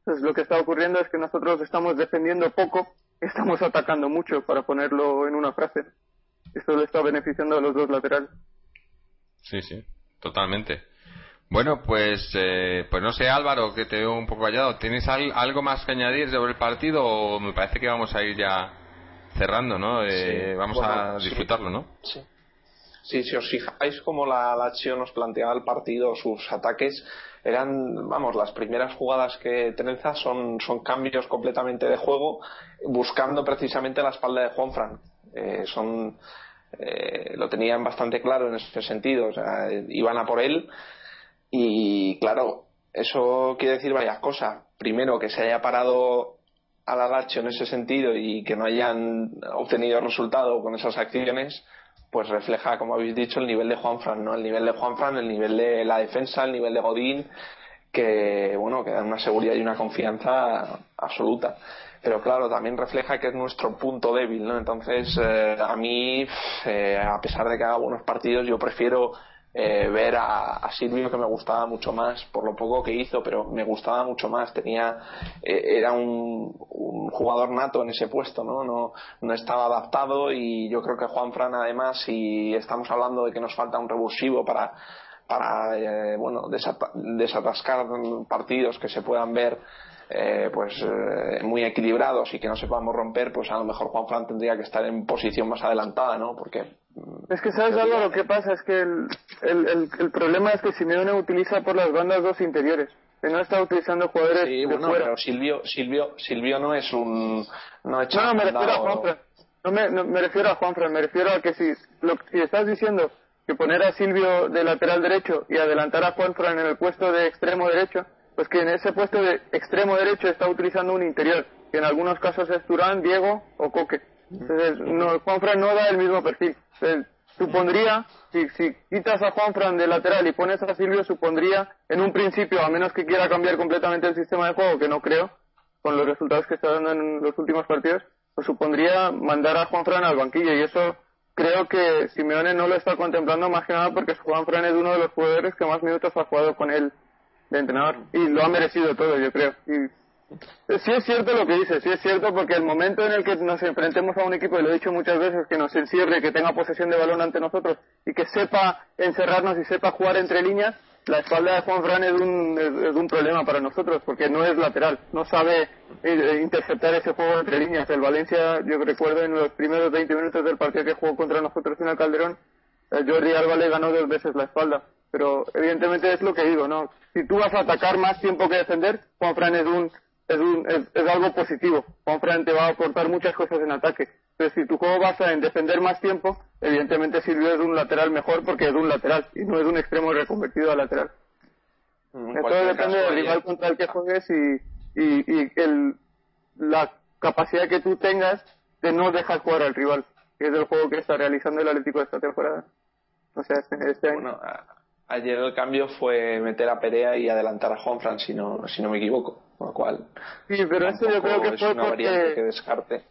Entonces lo que está ocurriendo es que nosotros estamos defendiendo poco estamos atacando mucho, para ponerlo en una frase. Esto le está beneficiando a los dos laterales. Sí, sí, totalmente. Bueno, pues, eh, pues no sé, Álvaro, que te veo un poco callado. ¿Tienes al- algo más que añadir sobre el partido o me parece que vamos a ir ya cerrando, ¿no? Eh, Sí, vamos bueno, a sí. disfrutarlo, ¿no? Sí. Sí, si os fijáis como la Lazio nos planteaba el partido, sus ataques eran, vamos, las primeras jugadas que Trenza son, son cambios completamente de juego, buscando precisamente la espalda de Juanfran. Eh, son, eh, lo tenían bastante claro en ese sentido, o sea, iban a por él y claro, eso quiere decir varias cosas. Primero, que se haya parado a la Lazio en ese sentido y que no hayan obtenido resultado con esas acciones, pues refleja, como habéis dicho, el nivel de Juanfran, ¿no? El nivel de Juanfran, el nivel de la defensa, el nivel de Godín, que, bueno, que dan una seguridad y una confianza absoluta. Pero claro, también refleja que es nuestro punto débil, ¿no? Entonces, eh, a mí, eh, a pesar de que haga buenos partidos, yo prefiero eh, ver a, a Silvio que me gustaba mucho más por lo poco que hizo pero me gustaba mucho más tenía eh, era un, un jugador nato en ese puesto ¿no? no no estaba adaptado y yo creo que Juan Fran además si estamos hablando de que nos falta un revulsivo para para eh, bueno desata- desatascar partidos que se puedan ver eh, pues eh, muy equilibrados y que no se podamos romper pues a lo mejor Juan Fran tendría que estar en posición más adelantada no porque Es que sabes algo, lo que pasa es que el, el, el, el problema es que Simeone utiliza por las bandas dos interiores, que no está utilizando jugadores Sí, de bueno, fuera. pero Silvio, Silvio, Silvio no es un. No, ha hecho No, no, me refiero a Juanfran. No me, no, me refiero a Juanfran, me refiero a que si, lo, si estás diciendo que poner a Silvio de lateral derecho y adelantar a Juanfran en el puesto de extremo derecho, pues que en ese puesto de extremo derecho está utilizando un interior, que en algunos casos es Turán, Diego o Coque. Entonces, no, Juanfran no da el mismo perfil. Entonces, supondría, si, si quitas a Juanfran de lateral y pones a Silvio, supondría, en un principio, a menos que quiera cambiar completamente el sistema de juego, que no creo, con los resultados que está dando en los últimos partidos, pues supondría mandar a Juanfran al banquillo y eso creo que Simeone no lo está contemplando más que nada porque Juanfran es uno de los jugadores que más minutos ha jugado con él de entrenador y lo ha merecido todo, yo creo. Y sí es cierto lo que dice, sí es cierto porque el momento en el que nos enfrentemos a un equipo, y lo he dicho muchas veces, que nos encierre, que tenga posesión de balón ante nosotros y que sepa encerrarnos y sepa jugar entre líneas, la espalda de Juan Fran es un, es, es un problema para nosotros porque no es lateral, no sabe eh, interceptar ese juego entre líneas. El Valencia, yo recuerdo en los primeros 20 minutos del partido que jugó contra nosotros en el Calderón, Jordi Alba le ganó dos veces la espalda. Pero evidentemente es lo que digo, ¿no? Si tú vas a atacar más tiempo que defender, Juan Fran es un es, un, es, es algo positivo. Juan Fran te va a aportar muchas cosas en ataque. Entonces, si tu juego basa en defender más tiempo, evidentemente Silvio es un lateral mejor porque es un lateral y no es un extremo reconvertido a lateral. En Todo cualquier depende del rival contra el que juegues y, y, y el, la capacidad que tú tengas de no dejar jugar al rival, que es el juego que está realizando el Atlético esta temporada. O sea, este, este año. Bueno, a- ayer el cambio fue meter a Perea y adelantar a Juanfran, si no, si no me equivoco. Con lo cual, sí, pero eso yo creo que es fue una variante que descarte.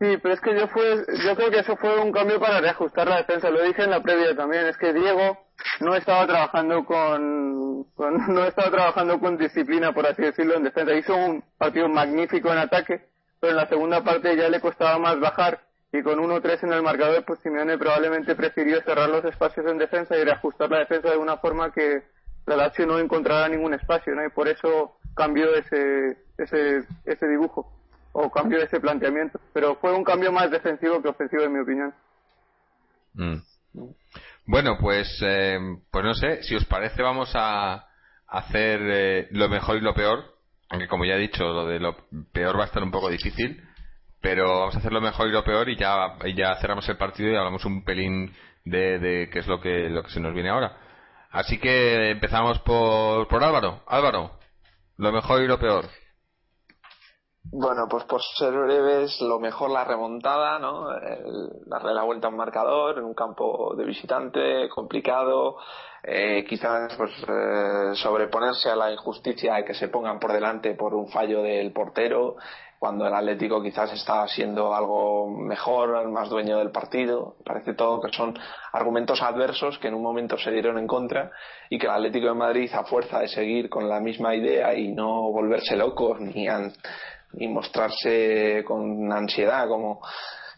Sí, pero es que yo fue, yo creo que eso fue un cambio para reajustar la defensa. Lo dije en la previa también. Es que Diego no estaba trabajando con, con- no estaba trabajando con disciplina, por así decirlo, en defensa. Hizo un partido magnífico en ataque, pero en la segunda parte ya le costaba más bajar. Y con 1-3 en el marcador, pues Simeone probablemente prefirió cerrar los espacios en defensa y reajustar la defensa de una forma que la Lazio no encontrara ningún espacio, ¿no? Y por eso cambió ese, ese, ese dibujo o cambió ese planteamiento. Pero fue un cambio más defensivo que ofensivo, en mi opinión. Mm. Bueno, pues, eh, pues no sé, si os parece vamos a hacer eh, lo mejor y lo peor, aunque como ya he dicho, lo de lo peor va a estar un poco difícil, pero vamos a hacer lo mejor y lo peor y ya, y ya cerramos el partido y hablamos un pelín de, de qué es lo que, lo que se nos viene ahora. Así que empezamos por, por Álvaro. Álvaro, lo mejor y lo peor. Bueno, pues por ser breves, lo mejor la remontada, ¿no? El- darle la vuelta a un marcador en un campo de visitante complicado, eh, quizás pues eh, sobreponerse a la injusticia de que se pongan por delante por un fallo del portero, cuando el Atlético quizás está siendo algo mejor, más dueño del partido. Parece todo que son argumentos adversos que en un momento se dieron en contra y que el Atlético de Madrid a fuerza de seguir con la misma idea y no volverse locos ni an- ni mostrarse con ansiedad como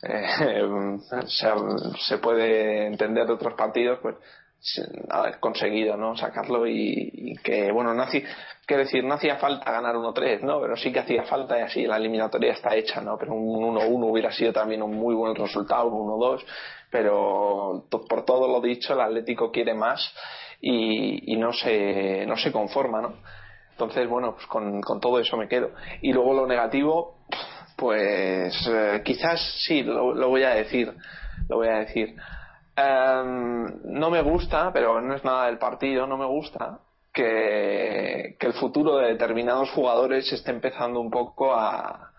eh, se, puede entender de otros partidos pues haber conseguido no sacarlo y, y que bueno no hacía que decir no hacía falta ganar 1-3 no pero sí que hacía falta y así la eliminatoria está hecha no pero un 1-1 hubiera sido también un muy buen resultado un 1-2 pero por todo lo dicho el Atlético quiere más y, no se no se conforma no entonces, bueno, pues con, con todo eso me quedo. Y luego lo negativo, pues eh, quizás sí, lo, lo voy a decir. Lo voy a decir. Em, no me gusta, pero no es nada del partido, no me gusta que, que el futuro de determinados jugadores esté empezando un poco a,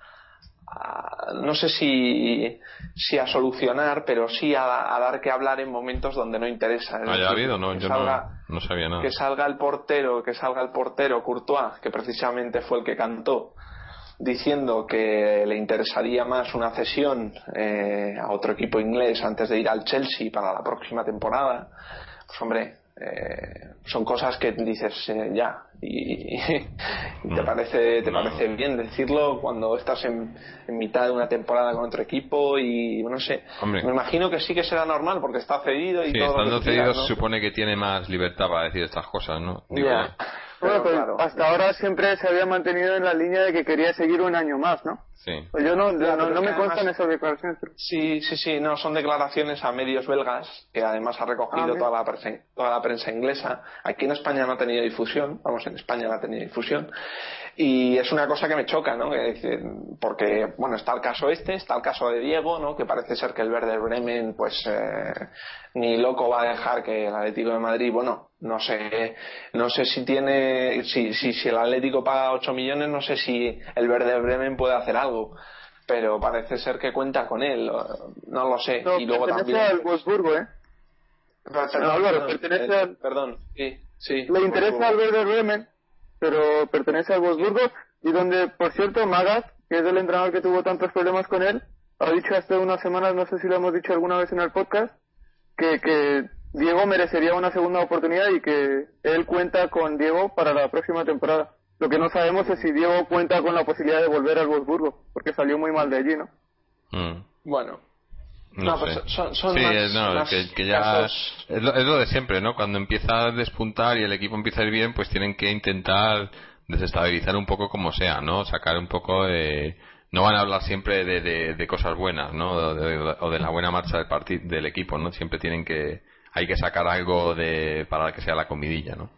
a- no sé si, si a solucionar, pero sí a, a dar que hablar en momentos donde no interesa. Es ¿Haya decir, habido? No, yo salga- no, no sabía nada. que salga el portero, que salga el portero Courtois, que precisamente fue el que cantó, diciendo que le interesaría más una cesión eh, a otro equipo inglés antes de ir al Chelsea para la próxima temporada, pues hombre, eh, son cosas que dices eh, ya y, y te Mm. parece te parece bien decirlo cuando estás en, en mitad de una temporada con otro equipo y no sé Hombre. me imagino que sí que será normal porque está cedido y Sí, todo estando cedido ¿no? se supone que tiene más libertad para decir estas cosas, ¿no? Digo. Bueno, pues claro. hasta ahora siempre se había mantenido en la línea de que quería seguir un año más, ¿no? Sí. Pues yo no, Ya, no, no me constan esas declaraciones. pero- Sí, sí, sí, no, son declaraciones a medios belgas, que además ha recogido Ah, toda, la prensa, toda la prensa inglesa. Aquí en España no ha tenido difusión, vamos, en España no ha tenido difusión. Y es una cosa que me choca, ¿no? Que porque, bueno, está el caso este, está el caso de Diego, ¿no? Que parece ser que el Werder Bremen, pues, eh, ni loco va a dejar que el Atlético de Madrid, bueno, no sé, no sé si tiene, si, si, si el Atlético paga 8 millones, no sé si el Werder Bremen puede hacer algo. Pero parece ser que cuenta con él, no lo sé. No, y luego pertenece también. al Wolfsburgo, ¿eh? Perdón, Álvaro, perdón, pertenece eh, al- Perdón, sí, sí. Le interesa al Werder Bremen, pero pertenece al Wolfsburgo y donde, por cierto, Magas, que es el entrenador que tuvo tantos problemas con él, ha dicho hace unas semanas, no sé si lo hemos dicho alguna vez en el podcast, que, que Diego merecería una segunda oportunidad y que él cuenta con Diego para la próxima temporada. Lo que no sabemos es si Diego cuenta con la posibilidad de volver al Wolfsburgo, porque salió muy mal de allí, ¿no? Mm. Bueno, No, No, sé. pues son- son sí, más- no, más que, que ya casos- es lo, es lo de siempre, ¿no? Cuando empieza a despuntar y el equipo empieza a ir bien, pues tienen que intentar desestabilizar un poco como sea, ¿no? Sacar un poco de... No van a hablar siempre de, de, de cosas buenas, ¿no? O de, o de la buena marcha del partido del equipo, ¿no? Siempre tienen que... Hay que sacar algo de para que sea la comidilla, ¿no?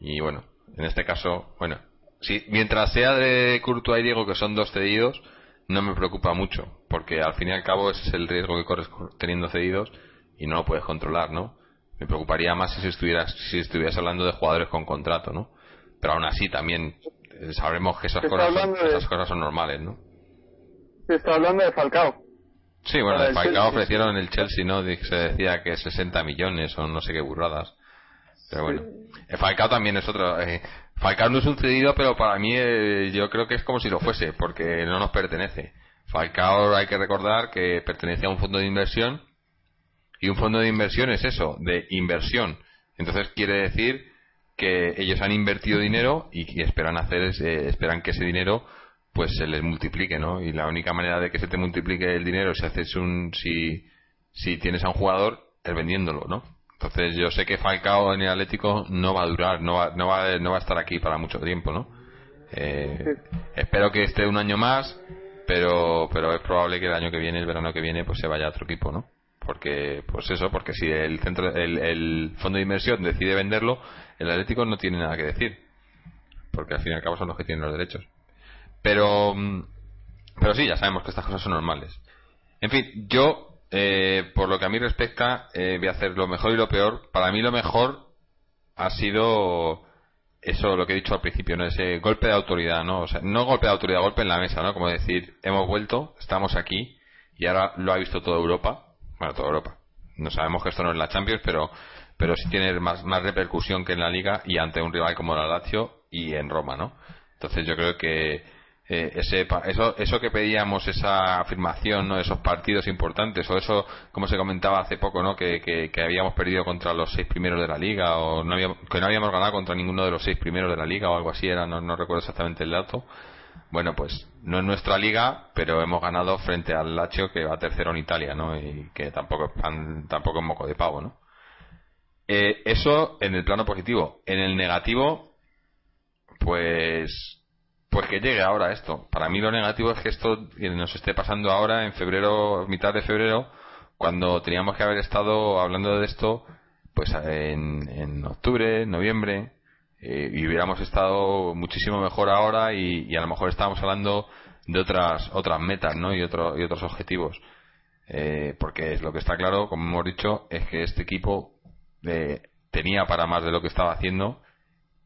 Y bueno, en este caso, bueno, sí, mientras sea de Courtois y Diego, que son dos cedidos, no me preocupa mucho, porque al fin y al cabo ese es el riesgo que corres teniendo cedidos y no lo puedes controlar, ¿no? Me preocuparía más si estuvieras, si estuvieras hablando de jugadores con contrato, ¿no? Pero aún así también eh, sabremos que esas cosas, son, de- esas cosas son normales, ¿no? Se está hablando de Falcao. Sí, bueno, de Falcao Chelsea. ofrecieron el Chelsea, ¿no? Se decía que 60 millones o no sé qué burradas. Pero bueno, Eh, Falcao también es otro. eh, Falcao no es un cedido, pero para mí eh, yo creo que es como si lo fuese, porque no nos pertenece. Falcao hay que recordar que pertenece a un fondo de inversión y un fondo de inversión es eso, de inversión. Entonces quiere decir que ellos han invertido dinero y esperan hacer eh, esperan que ese dinero pues se les multiplique, ¿no? Y la única manera de que se te multiplique el dinero si haces un si si tienes a un jugador es vendiéndolo, ¿no? Entonces yo sé que Falcao en el Atlético no va a durar, no va, no va, no va a estar aquí para mucho tiempo, ¿no? Eh, espero que esté un año más, pero pero es probable que el año que viene, el verano que viene, pues se vaya a otro equipo, ¿no? Porque pues eso, porque si el centro el, el fondo de inversión decide venderlo, el Atlético no tiene nada que decir, porque al fin y al cabo son los que tienen los derechos. Pero mm, pero sí, ya sabemos que estas cosas son normales. En fin, yo, eh, por lo que a mí respecta, eh, voy a hacer lo mejor y lo peor. Para mí lo mejor ha sido eso, lo que he dicho al principio, ¿no? Ese golpe de autoridad, ¿no? O sea, no golpe de autoridad, golpe en la mesa, ¿no? Como decir, hemos vuelto, estamos aquí y ahora lo ha visto toda Europa. Bueno, toda Europa. No sabemos que esto no es la Champions, pero pero sí tiene más, más repercusión que en la Liga y ante un rival como la Lazio y en Roma, ¿no? Entonces yo creo que eh, ese eso eso que pedíamos esa afirmación no esos partidos importantes o eso como se comentaba hace poco no que, que, que habíamos perdido contra los seis primeros de la liga o no habíamos, que no habíamos ganado contra ninguno de los seis primeros de la liga o algo así era no, no recuerdo exactamente el dato. Bueno pues no es nuestra liga pero hemos ganado frente al Lazio que va tercero en Italia no y que tampoco es pan- tampoco es moco de pavo no Eh, eso en el plano positivo. En el negativo pues pues que llegue ahora esto. Para mí lo negativo es que esto nos esté pasando ahora en febrero, mitad de febrero, cuando teníamos que haber estado hablando de esto, pues en, en octubre, noviembre, eh, y hubiéramos estado muchísimo mejor ahora y, a lo mejor estábamos hablando de otras otras metas, ¿no? Y otro, y otros objetivos. Eh, porque lo que está claro, como hemos dicho, es que este equipo eh, tenía para más de lo que estaba haciendo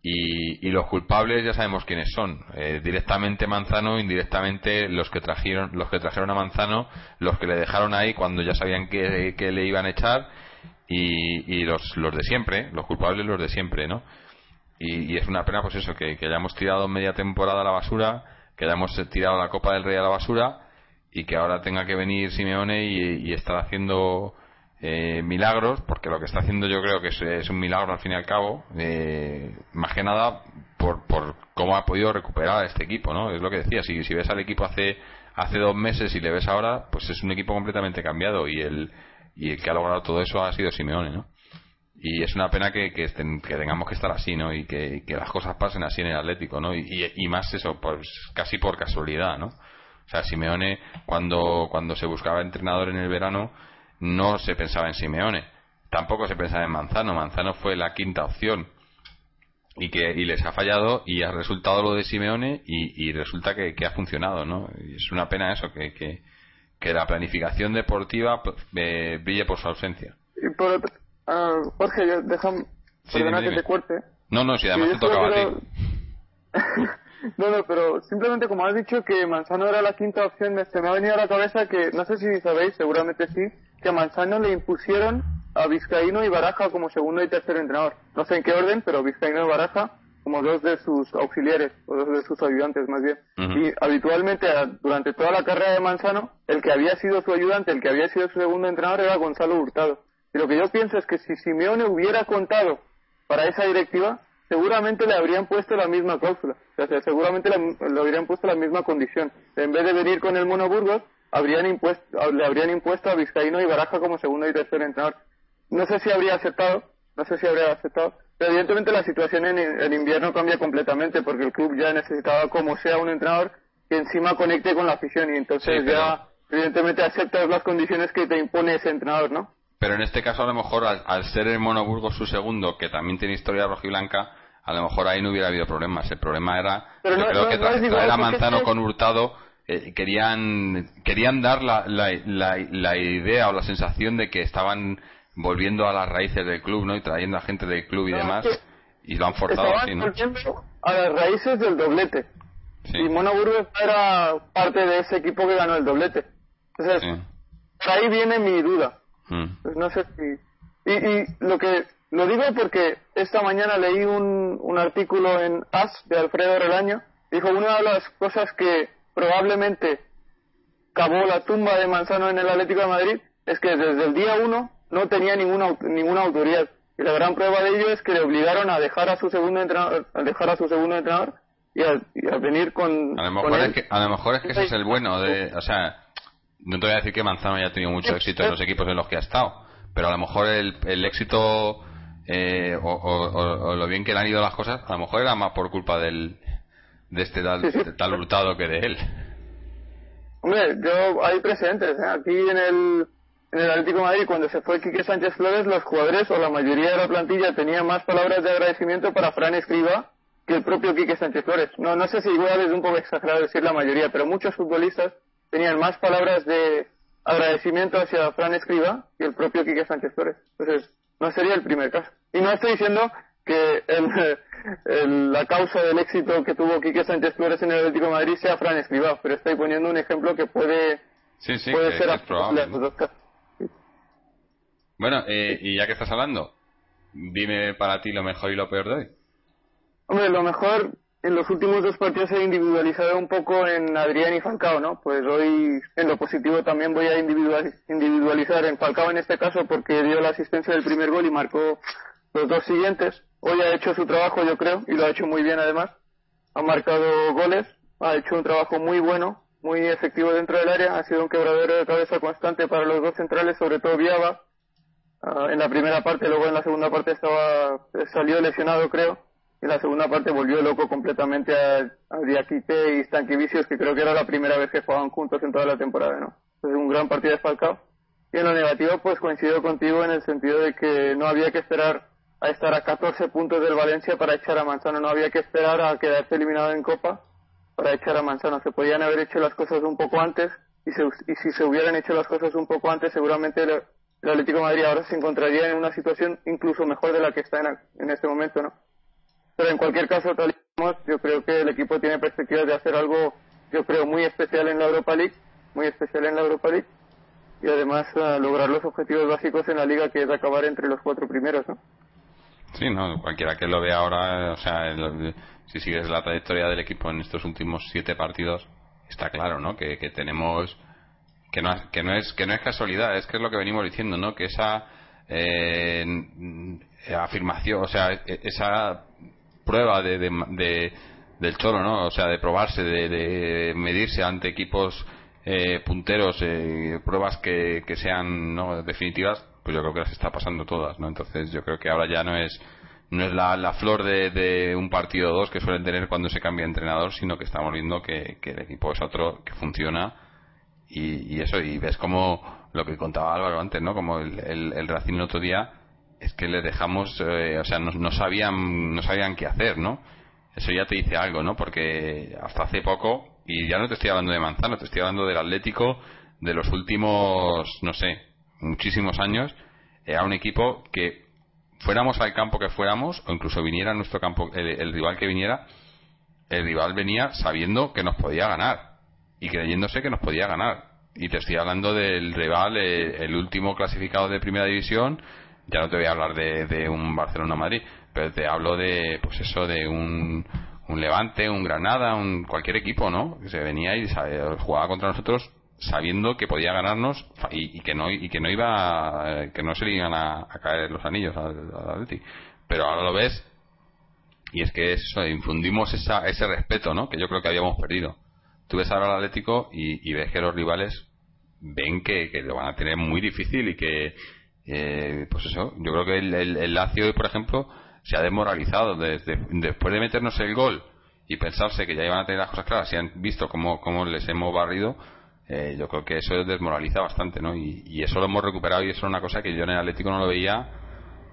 y, y los culpables ya sabemos quiénes son. Eh, directamente Manzano indirectamente los que trajeron los que trajeron a Manzano los que le dejaron ahí cuando ya sabían que, que le iban a echar y, y los, los de siempre los culpables los de siempre no y, y es una pena pues eso que, que hayamos tirado media temporada a la basura que hayamos tirado la Copa del Rey a la basura y que ahora tenga que venir Simeone y, y estar haciendo eh, milagros, porque lo que está haciendo yo creo que es, un milagro al fin y al cabo, eh, más que nada por, por cómo ha podido recuperar a este equipo, ¿no? Es lo que decía, si, si ves al equipo hace hace dos meses y le ves ahora, pues es un equipo completamente cambiado y el, y el que ha logrado todo eso ha sido Simeone, ¿no? Y es una pena que, que, estén- que tengamos que estar así, ¿no? Y que, que las cosas pasen así en el Atlético, ¿no? Y, y- y más eso, pues casi por casualidad, ¿no? O sea, Simeone, cuando, cuando se buscaba entrenador en el verano, no se pensaba en Simeone. Tampoco se pensaba en Manzano. Manzano fue la quinta opción. y que y les ha fallado y ha resultado lo de Simeone y, y resulta que, que ha funcionado, ¿no? Y es una pena eso, que, que, que la planificación deportiva eh, brille por su ausencia. Y por otro, ah, Jorge, déjame, Sí, perdona dime, que te corte. No, no, si además Sí, te tocaba a ti. no, no, pero simplemente como has dicho que Manzano era la quinta opción, me- se me ha venido a la cabeza que, no sé si sabéis, seguramente sí, que a Manzano le impusieron a Vizcaíno y Baraja como segundo y tercer entrenador. No sé en qué orden, pero Vizcaíno y Baraja como dos de sus auxiliares, o dos de sus ayudantes más bien. Y habitualmente, durante toda la carrera de Manzano, el que había sido su ayudante, el que había sido su segundo entrenador era Gonzalo Hurtado. Y lo que yo pienso es que si Simeone hubiera contado para esa directiva, seguramente le habrían puesto la misma cláusula. O sea, seguramente le, le habrían puesto la misma condición. En vez de venir con el Mono Burgos, habrían impuesto, le habrían impuesto a Vizcaíno y Baraja como segundo y tercer entrenador. No sé si habría aceptado, no sé si habría aceptado, pero evidentemente la situación en, en invierno cambia completamente porque el club ya necesitaba como sea un entrenador que encima conecte con la afición y entonces Sí, pero- ya evidentemente aceptas las condiciones que te impone ese entrenador, ¿no? Pero en este caso, a lo mejor, al, al ser el Monoburgo su segundo, que también tiene historia rojiblanca, a lo mejor ahí no hubiera habido problemas. El problema era, Pero yo no- creo no- que tra- traer a Manzano con Hurtado eh, querían querían dar la, la, la, la idea o la sensación de que estaban volviendo a las raíces del club, ¿no? Y trayendo a gente del club y demás. es Y lo han forzado así, ¿no? a las raíces del doblete. Sí. Y Mono Burgos era parte de ese equipo que ganó el doblete. Entonces, sí. ahí viene mi duda. Mm. Pues no sé si... Y, y lo que... Lo digo porque esta mañana leí un, un artículo en As de Alfredo Relaño. Dijo, una de las cosas que probablemente cavó la tumba de Manzano en el Atlético de Madrid es que desde el día uno no tenía ninguna, ninguna autoridad. Y la gran prueba de ello es que le obligaron a dejar a su segundo entrenador, a dejar a su segundo entrenador y a, y a venir con, A lo con mejor él. es que, a lo mejor es que ese es el bueno de, o sea, no te voy a decir que Manzano haya tenido mucho éxito en los equipos en los que ha estado, pero a lo mejor el, el éxito eh, o, o- o- o lo bien que le han ido las cosas, a lo mejor era más por culpa del de este tal, de tal hurtado que de él. Hombre, yo hay precedentes. ¿eh? Aquí en el, en el Atlético de Madrid, cuando se fue Quique Sánchez Flores, los jugadores o la mayoría de la plantilla tenían más palabras de agradecimiento para Fran Escriba que el propio Quique Sánchez Flores. No, no sé si igual es un poco exagerado decir la mayoría, pero muchos futbolistas tenían más palabras de agradecimiento hacia Fran Escriba que el propio Quique Sánchez Flores. Entonces, no sería el primer caso. Y no estoy diciendo que el- el- la causa del éxito que tuvo Quique Sánchez Flores en el Atlético de Madrid sea Fran Escribá, pero estoy poniendo un ejemplo que puede, Sí, sí, puede que- ser es a probable. los dos casos. Bueno, eh, y ya que estás hablando, dime para ti lo mejor y lo peor de hoy. Hombre, lo mejor en los últimos dos partidos he individualizado un poco en Adrián y Falcao, ¿no? Pues hoy en lo positivo también voy a individual- individualizar en Falcao en este caso porque dio la asistencia del primer gol y marcó los dos siguientes. Hoy ha hecho su trabajo, yo creo, y lo ha hecho muy bien además. Ha marcado goles, ha hecho un trabajo muy bueno, muy efectivo dentro del área, ha sido un quebradero de cabeza constante para los dos centrales, sobre todo Viaba. Ah, en la primera parte, luego en la segunda parte estaba salió lesionado, creo. En la segunda parte volvió loco completamente a, a Diakite y Stanquivicius, que creo que era la primera vez que jugaban juntos en toda la temporada, ¿no? Entonces, un gran partido de Falcao. Y en lo negativo, pues coincido contigo en el sentido de que no había que esperar a estar a 14 puntos del Valencia para echar a Manzano, no había que esperar a quedarse eliminado en Copa para echar a Manzano. Se podían haber hecho las cosas un poco antes y, se- y si se hubieran hecho las cosas un poco antes, seguramente el, Atlético Madrid ahora se encontraría en una situación incluso mejor de la que está en, en este momento, ¿no? Pero en cualquier caso, tal y yo creo que el equipo tiene perspectivas de hacer algo, yo creo, muy especial en la Europa League, muy especial en la Europa League, y además eh, lograr los objetivos básicos en la liga, que es acabar entre los cuatro primeros, ¿no? Sí, no, cualquiera que lo vea ahora, o sea, el- si sigues la trayectoria del equipo en estos últimos siete partidos, está claro, ¿no? Que, que tenemos que no, que no es que no es casualidad, es que es lo que venimos diciendo, ¿no? Que esa eh, afirmación, o sea, e- esa prueba de, de, de- del cholo, ¿no? O sea, de probarse, de, de medirse ante equipos eh, punteros, eh, pruebas que, que sean ¿no? definitivas, pues yo creo que las está pasando todas, ¿no? Entonces yo creo que ahora ya no es no es la, la flor de, de un partido o dos que suelen tener cuando se cambia entrenador, sino que estamos viendo que, que el equipo es otro que funciona y, y eso, y ves como lo que contaba Álvaro antes, ¿no? Como el, el, el Racing el otro día es que le dejamos, eh, o sea, no, no sabían, no sabían qué hacer, ¿no? Eso ya te dice algo, ¿no? Porque hasta hace poco, y ya no te estoy hablando de Manzano, te estoy hablando del Atlético de los últimos, no sé, muchísimos años, era un equipo que fuéramos al campo que fuéramos, o incluso viniera nuestro campo, el, el rival que viniera, el rival venía sabiendo que nos podía ganar y creyéndose que nos podía ganar. Y te estoy hablando del rival, eh, el último clasificado de primera división, ya no te voy a hablar de, de un Barcelona-Madrid, pero te hablo de, pues eso, de un, un Levante, un Granada, un cualquier equipo, ¿no? Que se venía y sabe- jugaba contra nosotros sabiendo que podía ganarnos y, y que no y que no iba eh, que no se le iban a, caer los anillos al Atleti. Pero ahora lo ves y es que eso, infundimos esa, ese respeto, ¿no? Que yo creo que habíamos perdido. Tú ves ahora al Atlético y, y ves que los rivales ven que, que lo van a tener muy difícil y que, eh, pues eso, yo creo que el, el, el Lazio, por ejemplo, se ha desmoralizado desde, después de meternos el gol y pensarse que ya iban a tener las cosas claras y han visto cómo, cómo les hemos barrido, eh, yo creo que eso desmoraliza bastante, ¿no? Y, y eso lo hemos recuperado y eso es una cosa que yo en el Atlético no lo veía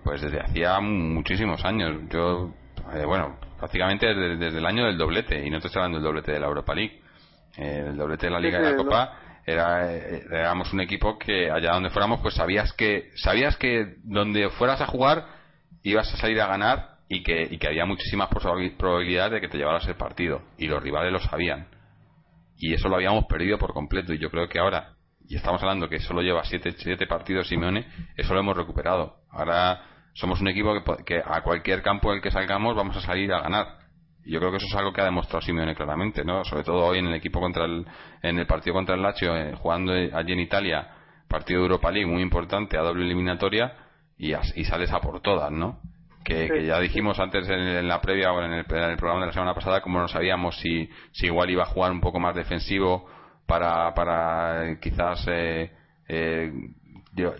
pues desde hacía muchísimos años. Yo, eh, bueno, prácticamente desde, desde el año del doblete, y no te estoy hablando del doblete de la Europa League. Eh, el doblete de la Sí, Liga y sí, la lo- Copa era, eh, un equipo que allá donde fuéramos, pues sabías que, sabías que donde fueras a jugar ibas a salir a ganar y que, y que había muchísimas probabil- probabilidades de que te llevaras el partido. Y los rivales lo sabían. Y eso lo habíamos perdido por completo. Y yo creo que ahora, y estamos hablando que solo lleva siete, siete partidos Simeone, eso lo hemos recuperado. Ahora somos un equipo que, que a cualquier campo del que salgamos vamos a salir a ganar. Yo creo que eso es algo que ha demostrado Simeone claramente, ¿no? Sobre todo hoy en el equipo contra el, en el partido contra el Lazio, eh, jugando allí en Italia, partido de Europa League muy importante, a doble eliminatoria, y, as- y sales a por todas, ¿no? Que, Sí. que ya dijimos antes en, en la previa o en el, en el programa de la semana pasada, como no sabíamos si, si igual iba a jugar un poco más defensivo para, para eh, quizás eh, eh,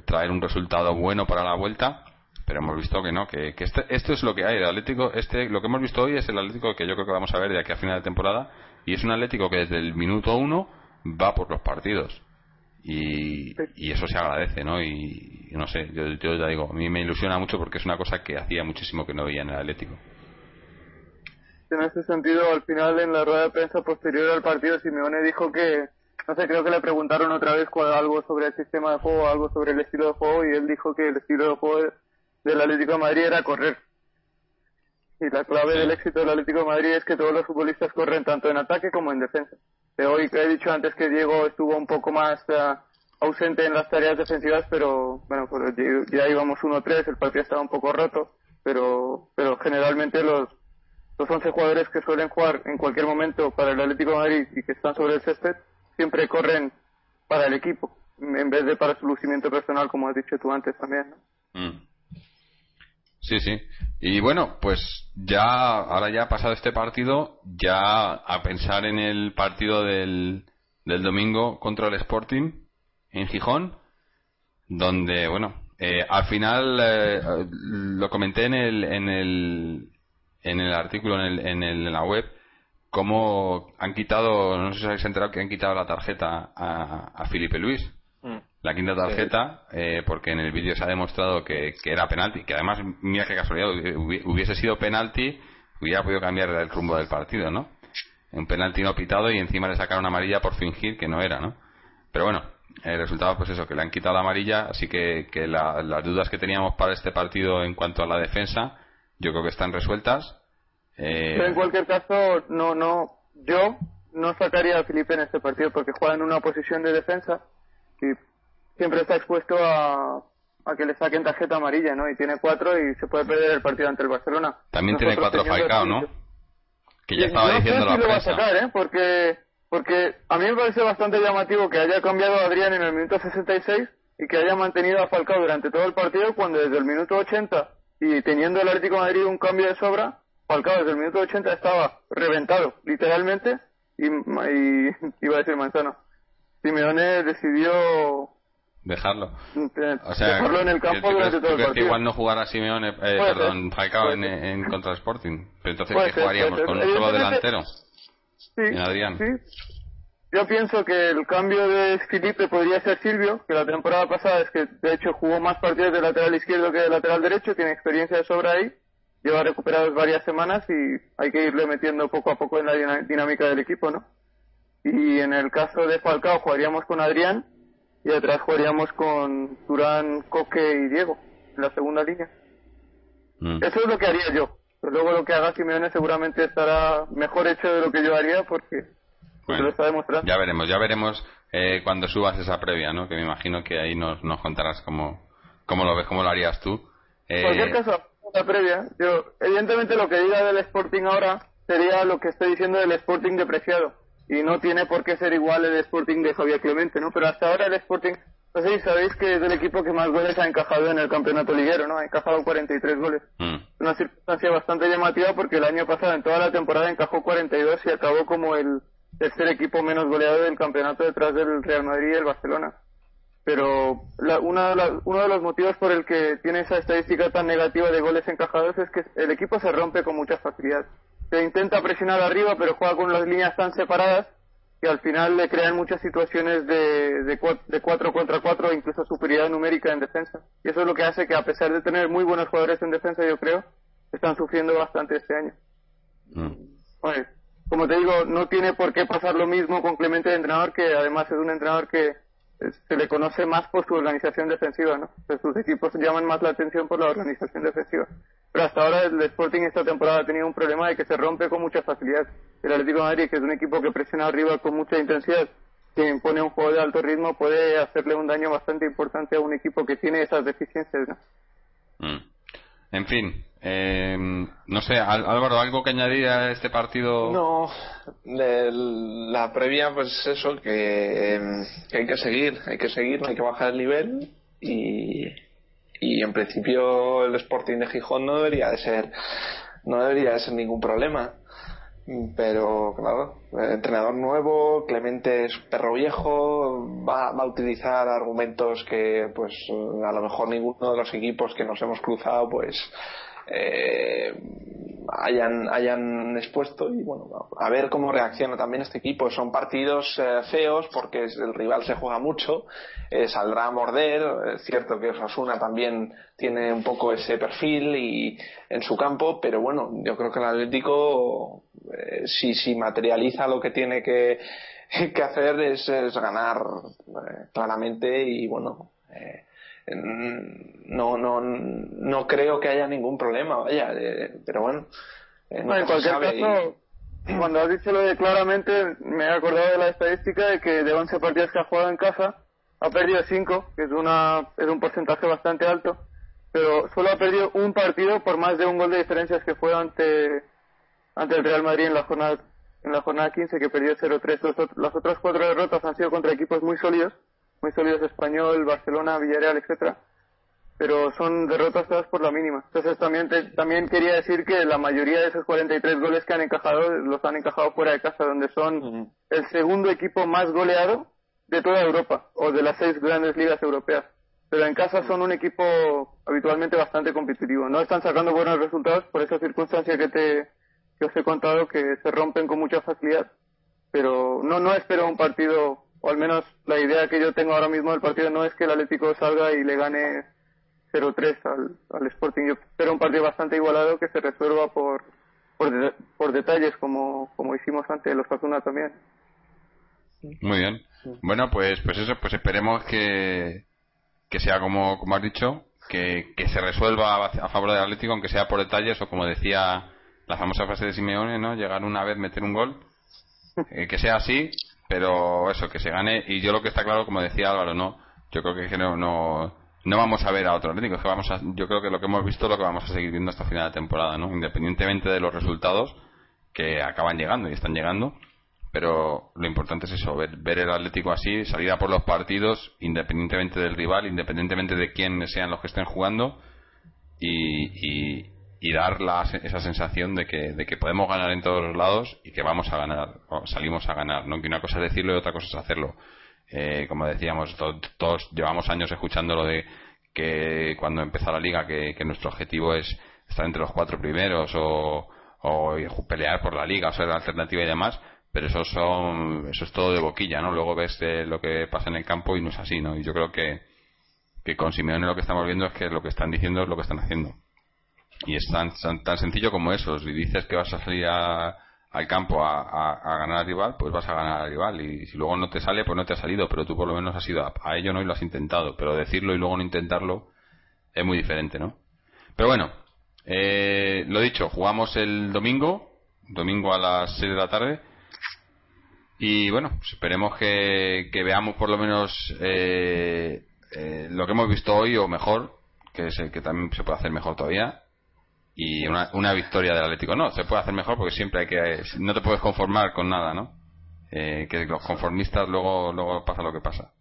traer un resultado bueno para la vuelta, pero hemos visto que no, que, que este- esto es lo que hay. El Atlético, este, lo que hemos visto hoy es el Atlético que yo creo que vamos a ver de aquí a final de temporada, y es un Atlético que desde el minuto uno va por los partidos. Y, y eso se agradece, ¿no? Y, no sé, yo, yo ya digo, a mí me ilusiona mucho porque es una cosa que hacía muchísimo que no veía en el Atlético. En ese sentido, al final, en la rueda de prensa posterior al partido, Simeone dijo que, no sé, creo que le preguntaron otra vez algo sobre el sistema de juego, algo sobre el estilo de juego, y él dijo que el estilo de juego del Atlético de Madrid era correr. Y la clave del éxito del Atlético de Madrid es que todos los futbolistas corren tanto en ataque como en defensa. De hoy que he dicho antes que Diego estuvo un poco más ah, ausente en las tareas defensivas, pero bueno, pues ya íbamos 1-3, el partido estaba un poco roto, pero, pero generalmente los, los 11 jugadores que suelen jugar en cualquier momento para el Atlético de Madrid y que están sobre el césped siempre corren para el equipo en vez de para su lucimiento personal como has dicho tú antes también ¿no? Mm. Sí, sí. Y bueno, pues ya, ahora ya pasado este partido, ya a pensar en el partido del, del domingo contra el Sporting en Gijón, donde, bueno, eh, al final eh, lo comenté en el, en el, en el artículo, en, el, en, el- en la web, cómo han quitado, no sé si habéis enterado que han quitado la tarjeta a, a Felipe Luis la quinta tarjeta eh, porque en el vídeo se ha demostrado que, que era penalti que además mira qué casualidad hubi- hubiese sido penalti hubiera podido cambiar el rumbo del partido no un penalti no pitado y encima le sacaron amarilla por fingir que no era no pero bueno el resultado pues eso que le han quitado la amarilla así que, que la- las dudas que teníamos para este partido en cuanto a la defensa yo creo que están resueltas. Eh, Pero en cualquier caso no no yo no sacaría a Felipe en este partido porque juega en una posición de defensa y siempre está expuesto a, a que le saquen tarjeta amarilla no y tiene cuatro y se puede perder el partido ante el Barcelona. También tiene cuatro Falcao no que ya estaba no diciendo sé la si lo va a prensa. sacar, ¿eh? Porque, porque a mí me parece bastante llamativo que haya cambiado a Adrián en el minuto 66 y que haya mantenido a Falcao durante todo el partido cuando desde el minuto 80 y teniendo el Atlético de Madrid un cambio de sobra, Falcao desde el minuto 80 estaba reventado, literalmente, y, y iba a decir Manzano. Simeone decidió dejarlo O sea, dejarlo en el ¿tú campo durante tú todo el crees que partido. igual no jugará Simeone, eh, perdón, Falcao en, en contra Sporting? Pero entonces, ¿qué ser, jugaríamos? ¿Con un solo delantero? Sí, en Adrián. sí. yo pienso que el cambio de Felipe podría ser Silvio, que la temporada pasada es que de hecho jugó más partidos de lateral izquierdo que de lateral derecho, tiene experiencia de sobra ahí, lleva recuperado varias semanas y hay que irle metiendo poco a poco en la dinámica del equipo, ¿no? Y en el caso de Falcao jugaríamos con Adrián y atrás jugaríamos con Turán, Coque y Diego, en la segunda línea. Mm. Eso es lo que haría yo. Pero luego lo que haga Simeone seguramente estará mejor hecho de lo que yo haría porque Bueno, lo está demostrando. ya veremos, ya veremos eh, cuando subas esa previa, ¿no? Que me imagino que ahí nos, nos contarás cómo, cómo lo ves, cómo lo harías tú. Eh, En cualquier caso, la previa, yo, evidentemente lo que diga del Sporting ahora sería lo que estoy diciendo del Sporting depreciado. Y no tiene por qué ser igual el Sporting de Javier Clemente, ¿no? Pero hasta ahora el Sporting, no sé si sabéis que es el equipo que más goles ha encajado en el campeonato liguero, ¿no? Ha encajado 43 goles. mm, Una circunstancia bastante llamativa porque el año pasado en toda la temporada encajó 42 y acabó como el tercer equipo menos goleado del campeonato detrás del Real Madrid y el Barcelona. Pero la- una la- uno de los motivos por el que tiene esa estadística tan negativa de goles encajados es que el equipo se rompe con mucha facilidad. Se intenta presionar arriba, pero juega con las líneas tan separadas que al final le crean muchas situaciones de, de, de 4 contra 4 o incluso superioridad numérica en defensa. Y eso es lo que hace que a pesar de tener muy buenos jugadores en defensa, yo creo, están sufriendo bastante este año. mm. Como te digo, no tiene por qué pasar lo mismo con Clemente de entrenador, que además es un entrenador que eh, se le conoce más por su organización defensiva, ¿no? O sea, sus equipos llaman más la atención por la organización defensiva. Pero hasta ahora el Sporting esta temporada ha tenido un problema de que se rompe con mucha facilidad. El Atlético de Madrid, que es un equipo que presiona arriba con mucha intensidad, que impone un juego de alto ritmo, puede hacerle un daño bastante importante a un equipo que tiene esas deficiencias, ¿no? Mm. En fin, eh, no sé, Álvaro, ¿algo que añadir a este partido? No, el- la previa, pues eso, que, em, que hay que seguir, hay que seguir, no hay que bajar el nivel y, y en principio el Sporting de Gijón no debería de ser, no debería de ser ningún problema. Pero claro, entrenador nuevo, Clemente es perro viejo, va, va a utilizar argumentos que pues a lo mejor ninguno de los equipos que nos hemos cruzado pues eh, hayan, hayan expuesto y bueno, a ver cómo reacciona también este equipo. Son partidos eh, feos porque el rival se juega mucho, eh, saldrá a morder. Es cierto que Osasuna también tiene un poco ese perfil y en su campo, pero bueno, yo creo que el Atlético eh, si, si materializa lo que tiene que, que hacer es, es ganar eh, claramente y bueno. eh, no, no, no creo que haya ningún problema, vaya, eh, pero bueno. eh, No, en cualquier y- caso, cuando has dicho lo de claramente, me he acordado de la estadística de que de 11 partidos que ha jugado en casa, ha perdido 5, que es, una, es un porcentaje bastante alto, pero solo ha perdido un partido por más de un gol de diferencias que fue ante, ante el Real Madrid en la jornada, en la jornada 15, que perdió 0-3. Los ot- Las otras cuatro derrotas han sido contra equipos muy sólidos, muy sólidos Español, Barcelona, Villarreal, etcétera pero son derrotas todas por la mínima. Entonces también te- también quería decir que la mayoría de esos 43 goles que han encajado los han encajado fuera de casa, donde son el segundo equipo más goleado de toda Europa o de las seis grandes ligas europeas. Pero en casa son un equipo habitualmente bastante competitivo. No están sacando buenos resultados por esa circunstancia que te que os he contado que se rompen con mucha facilidad. Pero no no espero un partido o al menos la idea que yo tengo ahora mismo del partido no es que el Atlético salga y le gane 0-3 al, al Sporting. Yo espero un partido bastante igualado que se resuelva por por, de- por detalles como, como hicimos ante los Osasuna también. Muy bien. Bueno, pues pues eso, pues esperemos que, que sea como, como has dicho, que, que se resuelva a, a favor del Atlético, aunque sea por detalles o como decía la famosa frase de Simeone, ¿no? Llegar una vez, meter un gol. Eh, que sea así, pero eso, que se gane. Y yo lo que está claro, como decía Álvaro, no, yo creo que no, no, no vamos a ver a otro Atlético. Que vamos a, yo creo que lo que hemos visto es lo que vamos a seguir viendo hasta final de temporada, ¿no? Independientemente de los resultados que acaban llegando y están llegando. Pero lo importante es eso, ver, ver el Atlético así, salir a por los partidos, independientemente del rival, independientemente de quién sean los que estén jugando, y, y, y dar la, esa sensación de que, de que podemos ganar en todos los lados y que vamos a ganar, o salimos a ganar, ¿no? Que una cosa es decirlo y otra cosa es hacerlo. Eh, como decíamos, to- todos llevamos años escuchando lo de que cuando empezó la liga que, que nuestro objetivo es estar entre los cuatro primeros o, o pelear por la liga o ser la alternativa y demás, pero eso son eso es todo de boquilla no luego ves eh, lo que pasa en el campo y no es así no y yo creo que que con Simeone lo que estamos viendo es que lo que están diciendo es lo que están haciendo y es tan, tan, tan sencillo como eso. Si dices que vas a salir a- al campo a, ganar al rival pues vas a ganar al rival. Y si luego no te sale pues no te ha salido pero tú por lo menos has ido a, ello no y lo has intentado. Pero decirlo y luego no intentarlo es muy diferente no pero bueno eh, lo dicho jugamos el domingo domingo a las 6 de la tarde. Y bueno, pues esperemos que, que veamos por lo menos eh, eh, lo que hemos visto hoy o mejor, que, se, que también se puede hacer mejor todavía. Y una, una victoria del Atlético. No, se puede hacer mejor porque siempre hay que. No te puedes conformar con nada, ¿no? Eh, que los conformistas luego, luego pasa lo que pasa.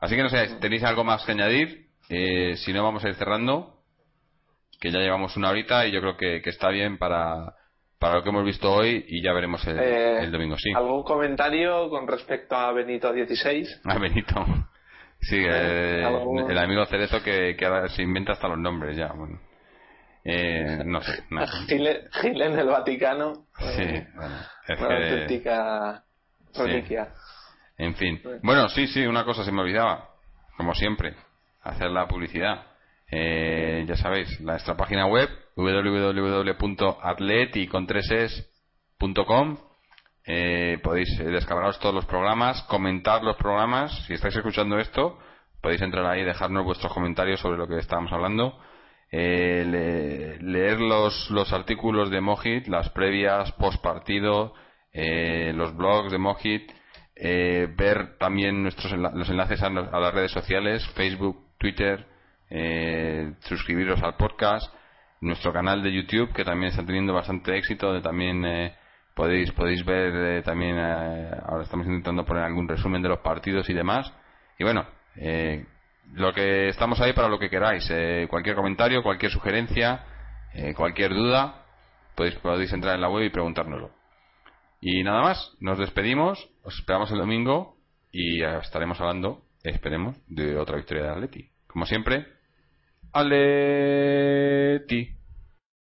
Así que no sé, ¿tenéis algo más que añadir? Eh, si no, vamos a ir cerrando. Que ya llevamos una horita y yo creo que, que está bien para, para lo que hemos visto hoy y ya veremos el, Eh, el domingo. Sí. ¿Algún comentario con respecto a Benito 16? Ah, Benito. Sí, eh, algo- el amigo Cerezo que, que ahora se inventa hasta los nombres ya. Bueno. Eh, no sé. no. Gil, Gil en el Vaticano. Sí, eh, bueno, es una que- auténtica Sí. reliquia. En fin. Bueno, sí, sí, una cosa se me olvidaba. Como siempre, hacer la publicidad. Eh, ya sabéis, la, nuestra página web www.atleticontreses.com eh, podéis eh, descargaros todos los programas, comentar los programas. Si estáis escuchando esto, podéis entrar ahí y dejarnos vuestros comentarios sobre lo que estábamos hablando. Eh, le- leer los, los artículos de Mojit, las previas, post partido, eh, los blogs de Mojit, eh, ver también nuestros enla- los enlaces a, a las redes sociales, Facebook, Twitter, eh, suscribiros al podcast, nuestro canal de YouTube que también está teniendo bastante éxito, donde también eh, podéis podéis ver eh, también ahora estamos intentando poner algún resumen de los partidos y demás. Y bueno eh, lo que estamos ahí para lo que queráis. Eh, cualquier comentario cualquier sugerencia eh, cualquier duda podéis podéis entrar en la web y preguntárnoslo. Y nada más nos despedimos os esperamos el domingo y estaremos hablando esperemos de otra victoria de Atleti. Como siempre Atleti